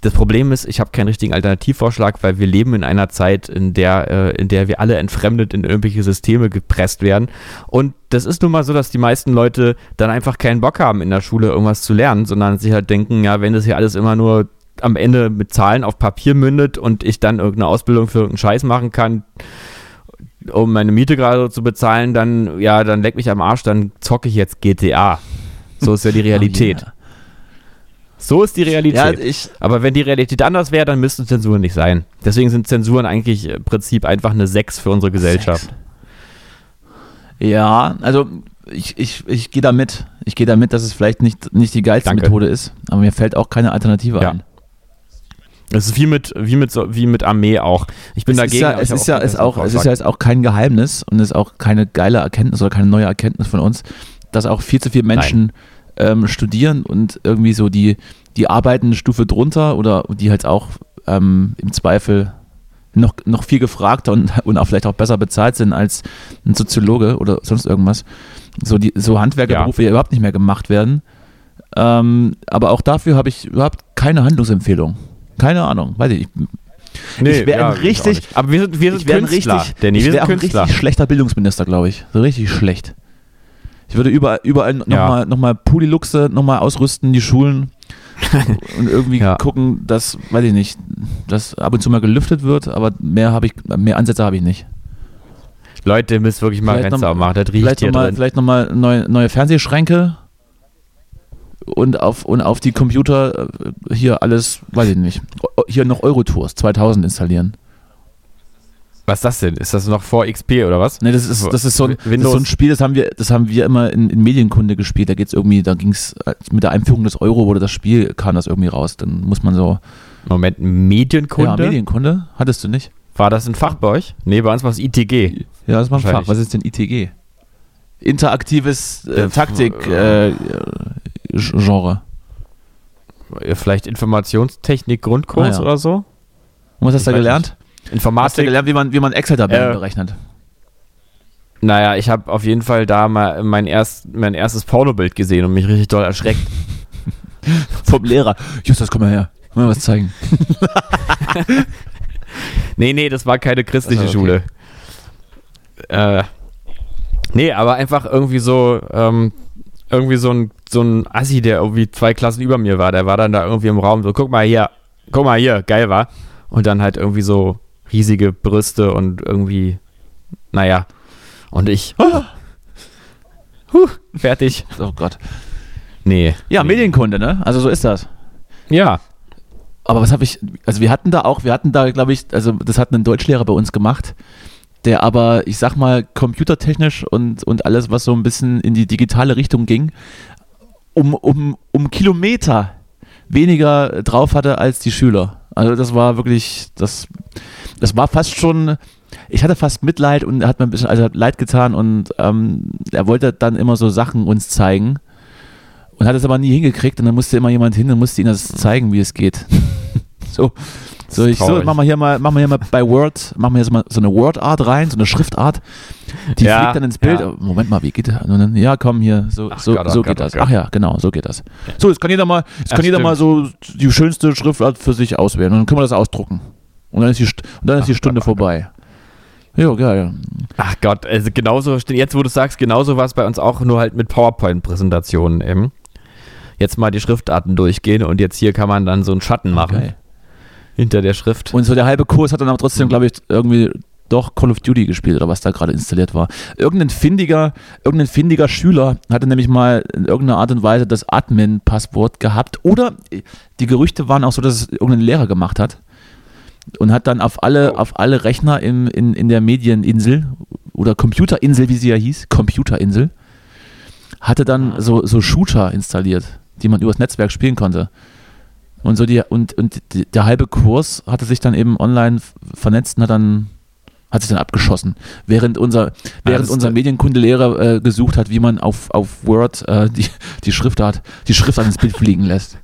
Das Problem ist, ich habe keinen richtigen Alternativvorschlag, weil wir leben in einer Zeit, in der, äh, in der wir alle entfremdet in irgendwelche Systeme gepresst werden. Und das ist nun mal so, dass die meisten Leute dann einfach keinen Bock haben, in der Schule irgendwas zu lernen, sondern sich halt denken, ja, wenn das hier alles immer nur am Ende mit Zahlen auf Papier mündet und ich dann irgendeine Ausbildung für irgendeinen Scheiß machen kann, um meine Miete gerade zu bezahlen, dann, ja, dann leck mich am Arsch, dann zocke ich jetzt GTA. So ist ja die *laughs* Realität. Oh yeah. So ist die Realität. Ja, ich, Aber wenn die Realität anders wäre, dann müssten Zensuren nicht sein. Deswegen sind Zensuren eigentlich im Prinzip einfach eine 6 für unsere Gesellschaft. Sechs. Ja, also ich, ich, ich gehe damit. Ich gehe damit, dass es vielleicht nicht, nicht die geilste Danke. Methode ist, aber mir fällt auch keine Alternative ja. ein. Es ist wie mit, wie mit, wie mit Armee auch. Ich bin es dagegen. Ist ja, es, ist ja, ist auch, es ist ja jetzt auch kein Geheimnis und es ist auch keine geile Erkenntnis oder keine neue Erkenntnis von uns, dass auch viel zu viele Menschen Nein ähm, studieren und irgendwie so die, die arbeiten eine Stufe drunter oder die halt auch ähm, im Zweifel noch, noch viel gefragter und, *laughs* und auch vielleicht auch besser bezahlt sind als ein Soziologe oder sonst irgendwas. So, die, so Handwerkerberufe, ja. überhaupt nicht mehr gemacht werden. Ähm, aber auch dafür habe ich überhaupt keine Handlungsempfehlung. Keine Ahnung, weiß ich. Nee, ich wäre ja, ein richtig, aber wir sind, wir sind Künstler, richtig, Danny, wäre ein richtig schlechter Bildungsminister, glaube ich. So richtig schlecht. Ich würde überall, überall nochmal ja. noch mal Puliluxe nochmal ausrüsten, die Schulen. und irgendwie *laughs* ja. gucken, dass, weiß ich nicht, dass ab und zu mal gelüftet wird, aber mehr habe ich, mehr Ansätze habe ich nicht. Leute, ihr müsst wirklich mal vielleicht Fenster aufmachen, das riecht vielleicht hier noch mal, drin. Vielleicht nochmal neue, neue Fernsehschränke und auf, und auf die Computer äh, hier alles, weiß ich nicht, hier noch Eurotours 2000 installieren. Was ist das denn? Ist das noch vor XP oder was? Nee, das ist, das ist, so, ein, das ist so ein Spiel, das haben wir, das haben wir immer in, in Medienkunde gespielt. Da geht es irgendwie, da ging es äh, mit der Einführung des Euro wurde das Spiel, kam das irgendwie raus. Dann muss man so. Moment, Medienkunde? Ja, Medienkunde. Hattest du nicht? War das ein Fach bei euch? Nee, bei uns war es ITG. Ja, das war ein Fach. Was ist denn ITG? Interaktives äh, Taktik-Genre. Äh, Vielleicht Informationstechnik Grundkurs ah, ja. oder so? Und was hast du da gelernt? Nicht. Informatik. Hast du gelernt, wie man, wie man Excel-Tabellen äh, berechnet? Naja, ich habe auf jeden Fall da mal mein, erst, mein erstes Pornobild gesehen und mich richtig doll erschreckt. *laughs* Vom Lehrer. Justus, komm mal her. Mal was zeigen. *laughs* nee, nee, das war keine christliche okay. Schule. Äh, Nee, aber einfach irgendwie so, ähm, irgendwie so ein, so ein Assi, der irgendwie zwei Klassen über mir war, der war dann da irgendwie im Raum so, guck mal hier, guck mal hier, geil war. Und dann halt irgendwie so riesige Brüste und irgendwie, naja. Und ich, Ah. huh, fertig. Oh Gott. Nee. Ja, nee. Medienkunde, ne? Also so ist das. Ja. Aber was habe ich, also wir hatten da auch, wir hatten da, glaube ich, also das hat ein Deutschlehrer bei uns gemacht, der aber, ich sag mal, computertechnisch und, und alles, was so ein bisschen in die digitale Richtung ging, um, um, um Kilometer weniger drauf hatte als die Schüler. Also das war wirklich, das, das war fast schon, ich hatte fast Mitleid und er hat mir ein bisschen also hat leid getan und ähm, er wollte dann immer so Sachen uns zeigen und hat es aber nie hingekriegt und dann musste immer jemand hin und musste ihm das zeigen, wie es geht. *laughs* so, so, ich, so, machen wir hier mal, machen wir hier mal bei Word, machen wir jetzt mal so eine Word-Art rein, so eine Schriftart. Die Ja, fliegt dann ins Bild. ja. Moment mal, wie geht das? Dann, ja, komm hier, so, Ach so, Gott, ach so Gott, geht das. Gott. Ach ja, genau, so geht das. So, jetzt kann jeder mal, jetzt kann jeder mal so die schönste Schriftart für sich auswählen und dann können wir das ausdrucken. Und dann ist die, und dann ist die Stunde Gott. vorbei. Ja, geil. Ach Gott, also genauso, jetzt wo du sagst, genauso war es bei uns auch, nur halt mit PowerPoint-Präsentationen eben. Jetzt mal die Schriftarten durchgehen und jetzt hier kann man dann so einen Schatten machen Geil. Hinter der Schrift. Und so der halbe Kurs hat dann aber trotzdem, glaube ich, irgendwie doch Call of Duty gespielt oder was da gerade installiert war. Irgendein findiger, irgendein findiger Schüler hatte nämlich mal in irgendeiner Art und Weise das Admin-Passwort gehabt. Oder die Gerüchte waren auch so, dass es irgendein Lehrer gemacht hat. Und hat dann auf alle, Oh. auf alle Rechner im, in, in der Medieninsel oder Computerinsel, wie sie ja hieß, Computerinsel, hatte dann Ah. so, so Shooter installiert, die man übers Netzwerk spielen konnte. Und so die, und, und die, der halbe Kurs hatte sich dann eben online vernetzt und hat dann hat sich dann abgeschossen, während unser, während unser Medienkundelehrer äh, gesucht hat, wie man auf, auf Word äh, die, die Schriftart, die Schrift ins Bild fliegen lässt.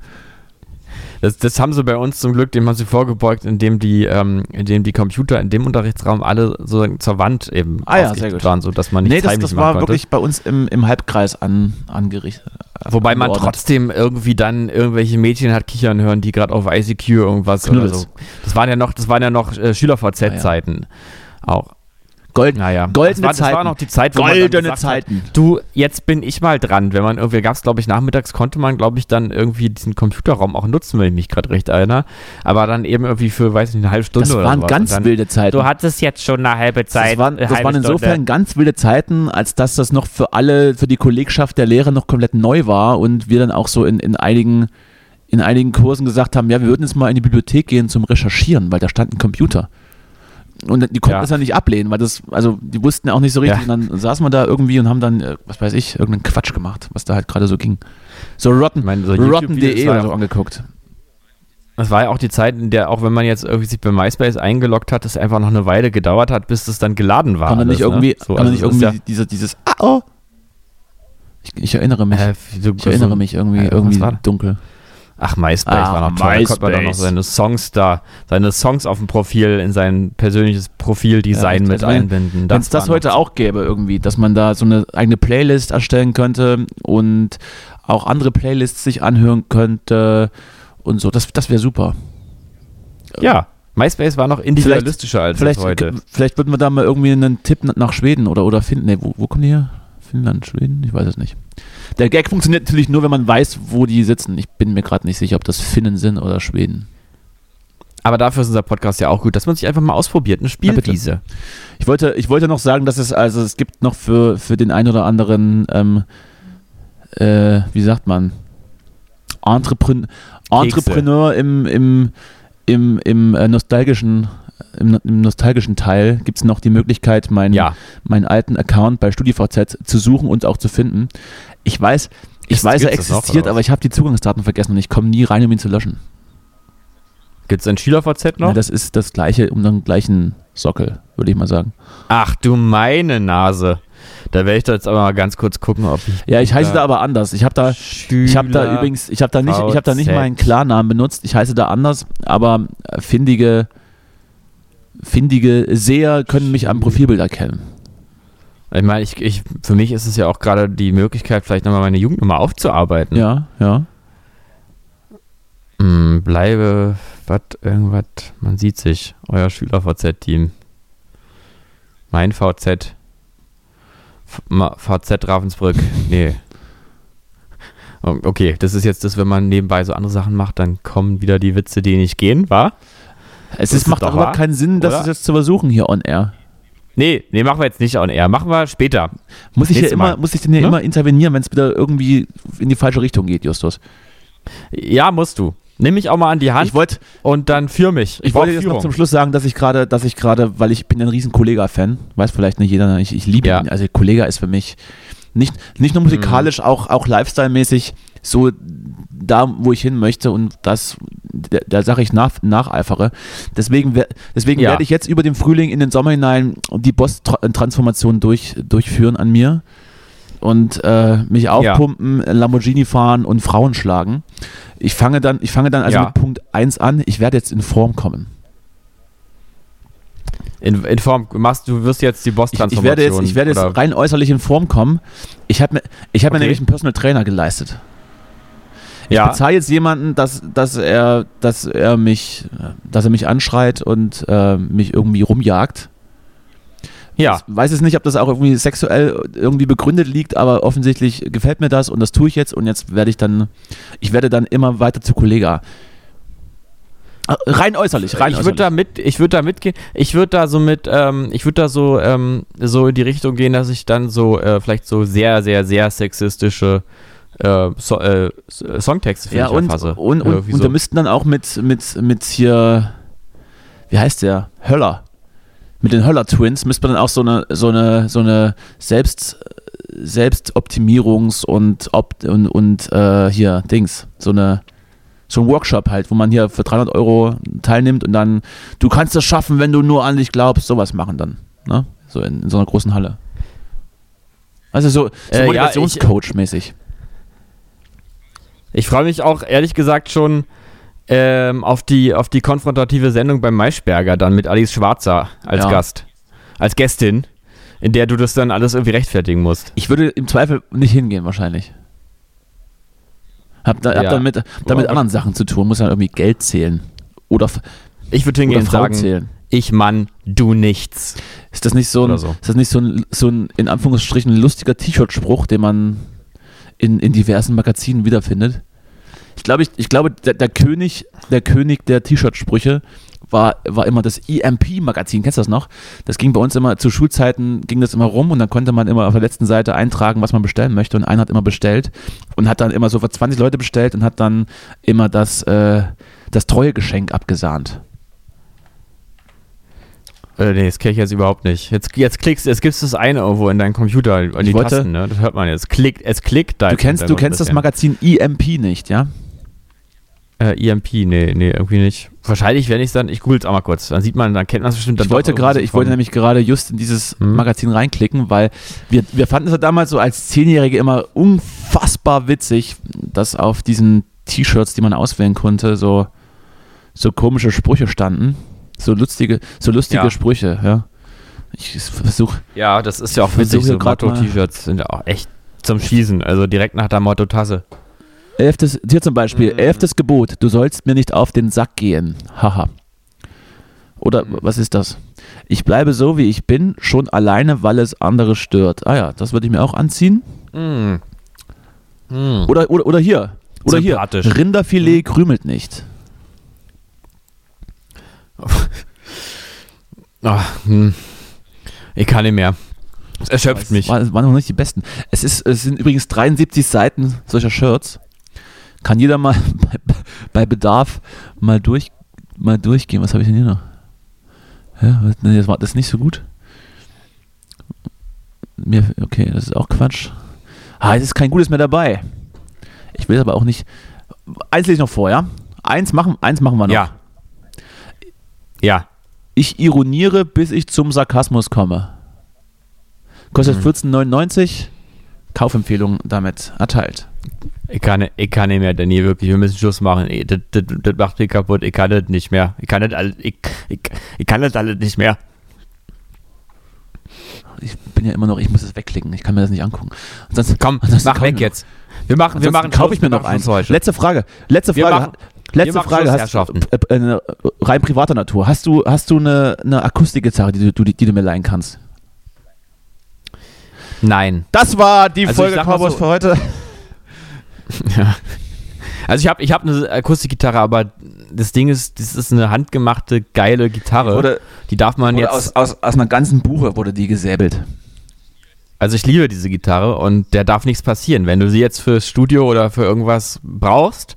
Das, das haben sie bei uns zum Glück, dem haben sie vorgebeugt, indem die, ähm, indem die Computer in dem Unterrichtsraum alle so zur Wand eben Ah ja, sehr gut. waren, sodass man nicht Nee, das, das war konnte. wirklich bei uns im, im Halbkreis an, angerichtet. Wobei man trotzdem irgendwie dann irgendwelche Mädchen hat kichern hören, die gerade auf ICQ irgendwas Knuddels. oder so. Das waren ja noch, das waren ja noch äh, SchülerVZ-Zeiten auch. Gold, Naja, Goldene das war, das Zeiten. war noch die Zeit, wo man Goldene gesagt Zeiten. Hat, du, jetzt bin ich mal dran. Wenn man irgendwie gab es, glaube ich, nachmittags konnte man, glaube ich, dann irgendwie diesen Computerraum auch nutzen, wenn ich mich gerade recht erinnere. Aber dann eben irgendwie für, weiß ich nicht, eine halbe Stunde Das oder waren sowas. ganz dann, wilde Zeiten. Du hattest jetzt schon eine halbe Zeit. das waren, das waren insofern Stunde. ganz wilde Zeiten, als dass das noch für alle, für die Kollegschaft der Lehrer noch komplett neu war und wir dann auch so in, in einigen in einigen Kursen gesagt haben, ja, wir würden jetzt mal in die Bibliothek gehen zum Recherchieren, weil da stand ein Computer. Und die konnten Ja. das ja nicht ablehnen, weil das, also die wussten ja auch nicht so richtig. Ja. Und dann saßen wir da irgendwie und haben dann, äh, was weiß ich, irgendeinen Quatsch gemacht, was da halt gerade so ging. So rotten, Ich meine, so rotten.de war oder ja so angeguckt. Das war ja auch die Zeit, in der, auch wenn man jetzt irgendwie sich bei MySpace eingeloggt hat, es einfach noch eine Weile gedauert hat, bis es dann geladen war. Kann man nicht irgendwie, ne? so, kann man also nicht irgendwie diese, dieses, ah, oh. Ich, ich erinnere mich. Ja, äh, so, ich erinnere mich irgendwie, Äh, irgendwie dunkel. Ach, MySpace Ach, war noch toll. Da konnte man doch noch MySpace. seine Songs da, seine Songs auf dem Profil, in sein persönliches Profildesign Ja, mit wenn- einbinden. Wenn es das heute auch gäbe, irgendwie, dass man da so eine eigene Playlist erstellen könnte und auch andere Playlists sich anhören könnte und so, das, das wäre super. Ja, MySpace war noch individualistischer als Vielleicht, heute. vielleicht würden wir da mal irgendwie einen Tipp nach Schweden oder, oder finden. Nee, wo, wo kommen die her? Finnland, Schweden? Ich weiß es nicht. Der Gag funktioniert natürlich nur, wenn man weiß, wo die sitzen. Ich bin mir gerade nicht sicher, ob das Finnen sind oder Schweden. Aber dafür ist unser Podcast ja auch gut, dass man sich einfach mal ausprobiert. Eine. Spielwiese. Ich wollte, ich wollte noch sagen, dass es, also es gibt noch für, für den einen oder anderen, ähm, äh, wie sagt man, Entrepren Entrepreneur im, im, im, im äh, nostalgischen im, im nostalgischen Teil gibt es noch die Möglichkeit, meinen, Ja. meinen alten Account bei StudiVZ zu suchen und auch zu finden. Ich weiß, ich Ist- weiß, er existiert, aber ich habe die Zugangsdaten vergessen und ich komme nie rein, um ihn zu löschen. Gibt es ein SchülerVZ noch? Ja, das ist das gleiche, um den gleichen Sockel, würde ich mal sagen. Ach du meine Nase. Da werde ich da jetzt aber mal ganz kurz gucken, ob ich. Ja, ich heiße da aber anders. Ich habe da, ich habe da Schüler- übrigens, ich habe da nicht, ich habe da nicht meinen Klarnamen benutzt. Ich heiße da anders, aber findige, findige Seher können mich am Profilbild erkennen. Ich meine, ich, ich, für mich ist es ja auch gerade die Möglichkeit, vielleicht nochmal meine Jugendnummer aufzuarbeiten. Ja, ja. Hm, bleibe, was, irgendwas, man sieht sich, euer Schüler-VZ-Team. Mein VZ. VZ Ravensbrück. *laughs* Nee. Okay, das ist jetzt das, wenn man nebenbei so andere Sachen macht, dann kommen wieder die Witze, die nicht gehen, wa? Es ist, macht aber keinen Sinn, das jetzt zu versuchen hier on air. Nee, nee, machen wir jetzt nicht on air. Machen wir später. Muss ich, ja immer, muss ich denn ja ne? immer intervenieren, wenn es wieder irgendwie in die falsche Richtung geht, Justus? Ja, musst du. Nimm mich auch mal an die Hand ich wollt, und dann führ mich. Ich, ich wollte jetzt noch zum Schluss sagen, dass ich gerade, dass ich gerade, weil ich bin ein riesen Kollega-Fan, weiß vielleicht nicht jeder, ich, ich liebe ja. ihn. Also Kollega ist für mich nicht, nicht nur musikalisch, mhm. auch, auch Lifestyle-mäßig so da, wo ich hin möchte und das, der, der Sache ich nach, nacheifere. Deswegen, deswegen ja. werde ich jetzt über den Frühling in den Sommer hinein die Boss-Transformation durch, durchführen an mir und äh, mich aufpumpen, ja. Lamborghini fahren und Frauen schlagen. Ich fange dann, ich fange dann also ja. mit Punkt 1 an, ich werde jetzt in Form kommen. In, in Form, machst du wirst jetzt die Boss-Transformation. Ich, ich, werde jetzt, ich werde jetzt rein äußerlich in Form kommen. Ich habe mir, ich hab okay. mir nämlich einen Personal Trainer geleistet. Ich ja. bezahle jetzt jemanden, dass, dass, er, dass er mich, dass er mich anschreit und äh, mich irgendwie rumjagt. Ja. Ich weiß es nicht, ob das auch irgendwie sexuell irgendwie begründet liegt, aber offensichtlich gefällt mir das und das tue ich jetzt und jetzt werde ich dann, ich werde dann immer weiter zu Kollega. Äh, rein äußerlich, rein ich würde da mit, ich würde da mitgehen. Ich würde da so mit, ähm, ich würde da so, ähm, so in die Richtung gehen, dass ich dann so äh, vielleicht so sehr, sehr, sehr sexistische äh, so, äh, Songtexte ja, und, erfasse. Und, und, und, da müssten dann auch mit, mit, mit hier, wie heißt der? Höller. Mit den Höller-Twins müsste man dann auch so eine, so eine, so eine Selbst, Selbstoptimierungs- und, Opt und, und äh, hier, Dings, so eine so ein Workshop halt, wo man hier für 300 Euro teilnimmt und dann, du kannst es schaffen, wenn du nur an dich glaubst, sowas machen dann, ne? So in, in so einer großen Halle. Also so, so äh, Motivationscoach-mäßig. Ja, ich freue mich auch ehrlich gesagt schon ähm, auf, die, auf die konfrontative Sendung beim Maischberger dann mit Alice Schwarzer als ja. Gast, als Gästin, in der du das dann alles irgendwie rechtfertigen musst. Ich würde im Zweifel nicht hingehen wahrscheinlich. Hab, da, ja. hab damit, damit anderen Sachen zu tun, muss dann irgendwie Geld zählen. Oder ich würde hingehen und sagen, zählen. ich Mann, du nichts. Ist das nicht so ein, so. Ist das nicht so ein, so ein in Anführungsstrichen lustiger T-Shirt-Spruch, den man in, in diversen Magazinen wiederfindet. Ich glaube, ich, ich glaube der, der König, der König der T-Shirt-Sprüche war, war immer das EMP-Magazin. Kennst du das noch? Das ging bei uns immer, zu Schulzeiten ging das immer rum und dann konnte man immer auf der letzten Seite eintragen, was man bestellen möchte. Und einer hat immer bestellt und hat dann immer so für 20 Leute bestellt und hat dann immer das, äh, das Treuegeschenk abgesahnt. Äh, nee, das kenne ich jetzt überhaupt nicht. Jetzt, jetzt klickst jetzt gibst du das eine irgendwo in deinen Computer, in die wollte, Tasten, ne? Das hört man jetzt. Klickt, es klickt da. Du kennst, du kennst das Magazin EMP nicht, ja? Äh, EMP, nee, nee, irgendwie nicht. Wahrscheinlich, wenn ich es dann, ich google es auch mal kurz, dann sieht man, dann kennt man es bestimmt. ich wollte gerade, ich wollte nämlich gerade just in dieses hm. Magazin reinklicken, weil wir, wir fanden es ja damals so als Zehnjährige immer unfassbar witzig, dass auf diesen T-Shirts, die man auswählen konnte, so, so komische Sprüche standen. So lustige, so lustige ja. Sprüche, ja. Ich versuche. Ja, das ist ja auch witzig. So Motto-T-Shirts sind ja auch echt zum Schießen. Also direkt nach der Motto-Tasse. Elftes, hier zum Beispiel, mhm. elftes Gebot, du sollst mir nicht auf den Sack gehen. Haha. Oder mhm. was ist das? Ich bleibe so, wie ich bin, schon alleine, weil es andere stört. Ah ja, das würde ich mir auch anziehen. Mhm. mhm. Oder, oder, oder hier. Oder hier. Rinderfilet mhm. krümelt nicht. Ach, *laughs* hm. Ich kann nicht mehr. Es erschöpft mich. Das waren noch nicht die besten. Es, ist, es sind übrigens 73 Seiten solcher Shirts. Kann jeder mal *laughs* bei, Bedarf mal, durch, mal durchgehen. Was habe ich denn hier noch? Ja, das war das nicht so gut. Mir, okay, das ist auch Quatsch. Ah, es ist kein Gutes mehr dabei. Ich will aber auch nicht. Eins lese ich noch vor, ja? Eins machen, eins machen wir noch. Ja. Ja. Ich ironiere, bis ich zum Sarkasmus komme. Kostet mhm. 14,99. Kaufempfehlung damit erteilt. Ich kann, ich kann nicht mehr, Danny, wirklich. Wir müssen Schluss machen. Das, das, das macht mich kaputt. Ich kann das nicht mehr. Ich kann das alles, ich, ich, ich kann das alles nicht mehr. Ich bin ja immer noch, ich muss es wegklicken. Ich kann mir das nicht angucken. Ansonsten, Komm, mach weg jetzt. Wir machen, wir machen kaufe ich mir noch eins. Letzte Frage. Letzte Frage. Letzte Frage, hast, äh, äh, rein privater Natur. Hast du, hast du eine, eine Akustikgitarre, die du, die, die du mir leihen kannst? Nein. Das war die Also Folge Cowboys so- für heute. *laughs* Ja. Also ich habe ich hab eine Akustikgitarre, aber das Ding ist, das ist eine handgemachte, geile Gitarre. Oder, die darf man oder jetzt. aus, aus, aus einer ganzen Buche wurde die gesäbelt. Also ich liebe diese Gitarre und der darf nichts passieren. Wenn du sie jetzt fürs Studio oder für irgendwas brauchst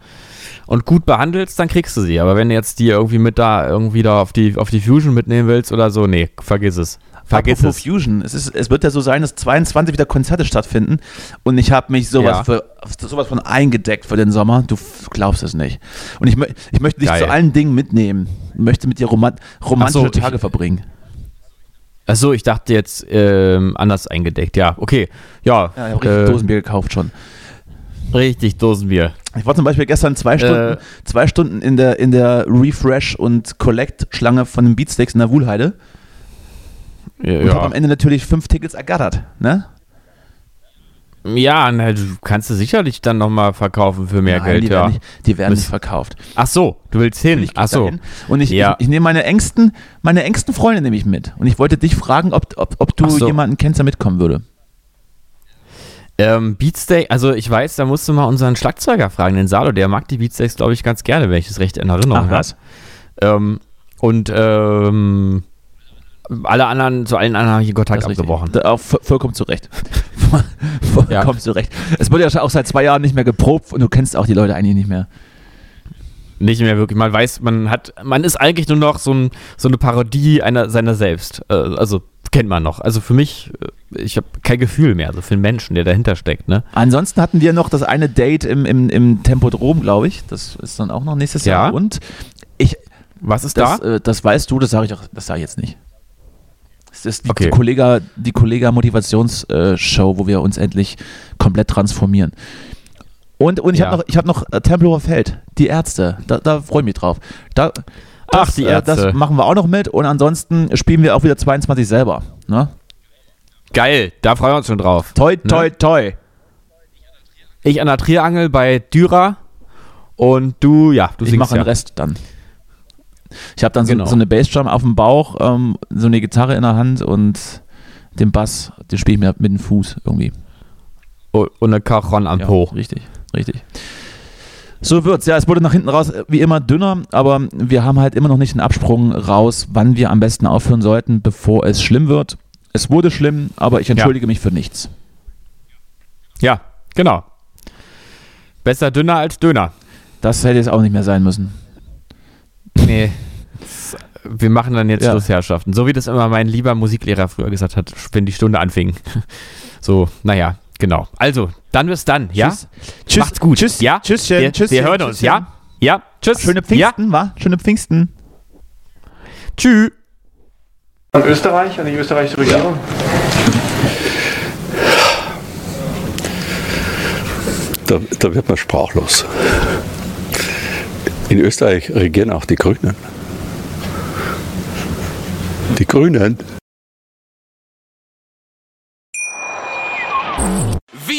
und gut behandelst, dann kriegst du sie. Aber wenn du jetzt die irgendwie mit da irgendwie da auf die, auf die Fusion mitnehmen willst oder so, nee, vergiss es. Vergiss Apropos es. Fusion. Es, ist, es wird ja so sein, dass 22 wieder Konzerte stattfinden und ich habe mich sowas, Ja. für, sowas von eingedeckt für den Sommer. Du glaubst es nicht. Und ich, ich möchte dich Geil. zu allen Dingen mitnehmen. Ich möchte mit dir roman romantische so, ich- Tage verbringen. Achso, ich dachte jetzt ähm, anders eingedeckt. Ja, okay. Ja, Ja, ich habe richtig äh, Dosenbier gekauft schon. richtig Dosenbier. Ich war zum Beispiel gestern zwei Stunden, Äh. zwei Stunden in der, in der Refresh- und Collect-Schlange von den Beatsteaks in der Wuhlheide Ja, und habe am Ende natürlich fünf Tickets ergattert. Ne? ja na, du kannst du sicherlich dann nochmal verkaufen für mehr Nein, Geld, die ja. werden, nicht, die werden Müssen- nicht verkauft. Ach so, du willst hin. Ich Ach so. dahin Und ich, Ja. ich, ich nehme meine engsten, meine engsten Freunde nehme ich mit. Und ich wollte dich fragen, ob, ob, ob du so. jemanden kennst, der mitkommen würde. Ähm, Beatsteak, also ich weiß, da musst du mal unseren Schlagzeuger fragen, den Salo, der mag die Beatsteaks, glaube ich, ganz gerne, wenn ich es recht in Erinnerung habe. Ähm, und ähm, alle anderen, zu allen anderen habe ich den Kontakt richtig. abgebrochen. Vollkommen zu Recht. *laughs* vollkommen Ja. zu Recht. Es wurde ja auch seit zwei Jahren nicht mehr geprobt und du kennst auch die Leute eigentlich nicht mehr. Nicht mehr wirklich. Man weiß, man hat, man ist eigentlich nur noch so, ein, so eine Parodie einer seiner selbst. Äh, also kennt man noch. Also für mich, äh, ich habe kein Gefühl mehr, so für den Menschen, der dahinter steckt, ne? Ansonsten hatten wir noch das eine Date im, im, im Tempodrom, glaube ich. Das ist dann auch noch nächstes Ja. Jahr. Und ich, Was ist das, da? äh, das weißt du, das sage ich auch, das sage ich jetzt nicht. Das ist die, Okay. die Kollega, die Kollega Motivationsshow, wo wir uns endlich komplett transformieren. Und, und ich Ja. habe noch, ich hab noch äh, Tempelhofer Feld, die Ärzte. Da, da freue ich mich drauf. Da, Ach, die äh, Ärzte. Das machen wir auch noch mit. Und ansonsten spielen wir auch wieder 22 selber. Ne? Geil, da freuen wir uns schon drauf. Toi, toi, toi. Ich an der Triangel bei Dürer und du, ja, du Ich singst mache ja. den Rest dann. Ich habe dann so, Genau. so eine Bassdrum auf dem Bauch, ähm, so eine Gitarre in der Hand und den Bass, den spiele ich mir mit dem Fuß irgendwie. Und eine Cajon am Ja, Po. Richtig, richtig. So wird's. Ja, es wurde nach hinten raus äh, wie immer dünner, aber wir haben halt immer noch nicht einen Absprung raus, wann wir am besten aufhören sollten, bevor es schlimm wird. Es wurde schlimm, aber ich entschuldige mich für nichts. Ja, genau. Besser dünner als Döner. Das hätte jetzt auch nicht mehr sein müssen. Nee. Wir machen dann jetzt Ja. Schluss, Herrschaften. So wie das immer mein lieber Musiklehrer früher gesagt hat, wenn die Stunde anfing. *laughs* So, naja, genau. Also, dann bis dann, ja? Tschüss. Tschüss. Macht's gut. Tschüss. Ja? Tschüsschen. Wir, Tschüsschen. wir hören uns, ja? Ja, tschüss. Schöne Ja, Pfingsten, wa? Schöne Pfingsten. tschüss. An Österreich, an die österreichische Regierung? Da, da wird man sprachlos. In Österreich regieren auch die Grünen. Die Grünen.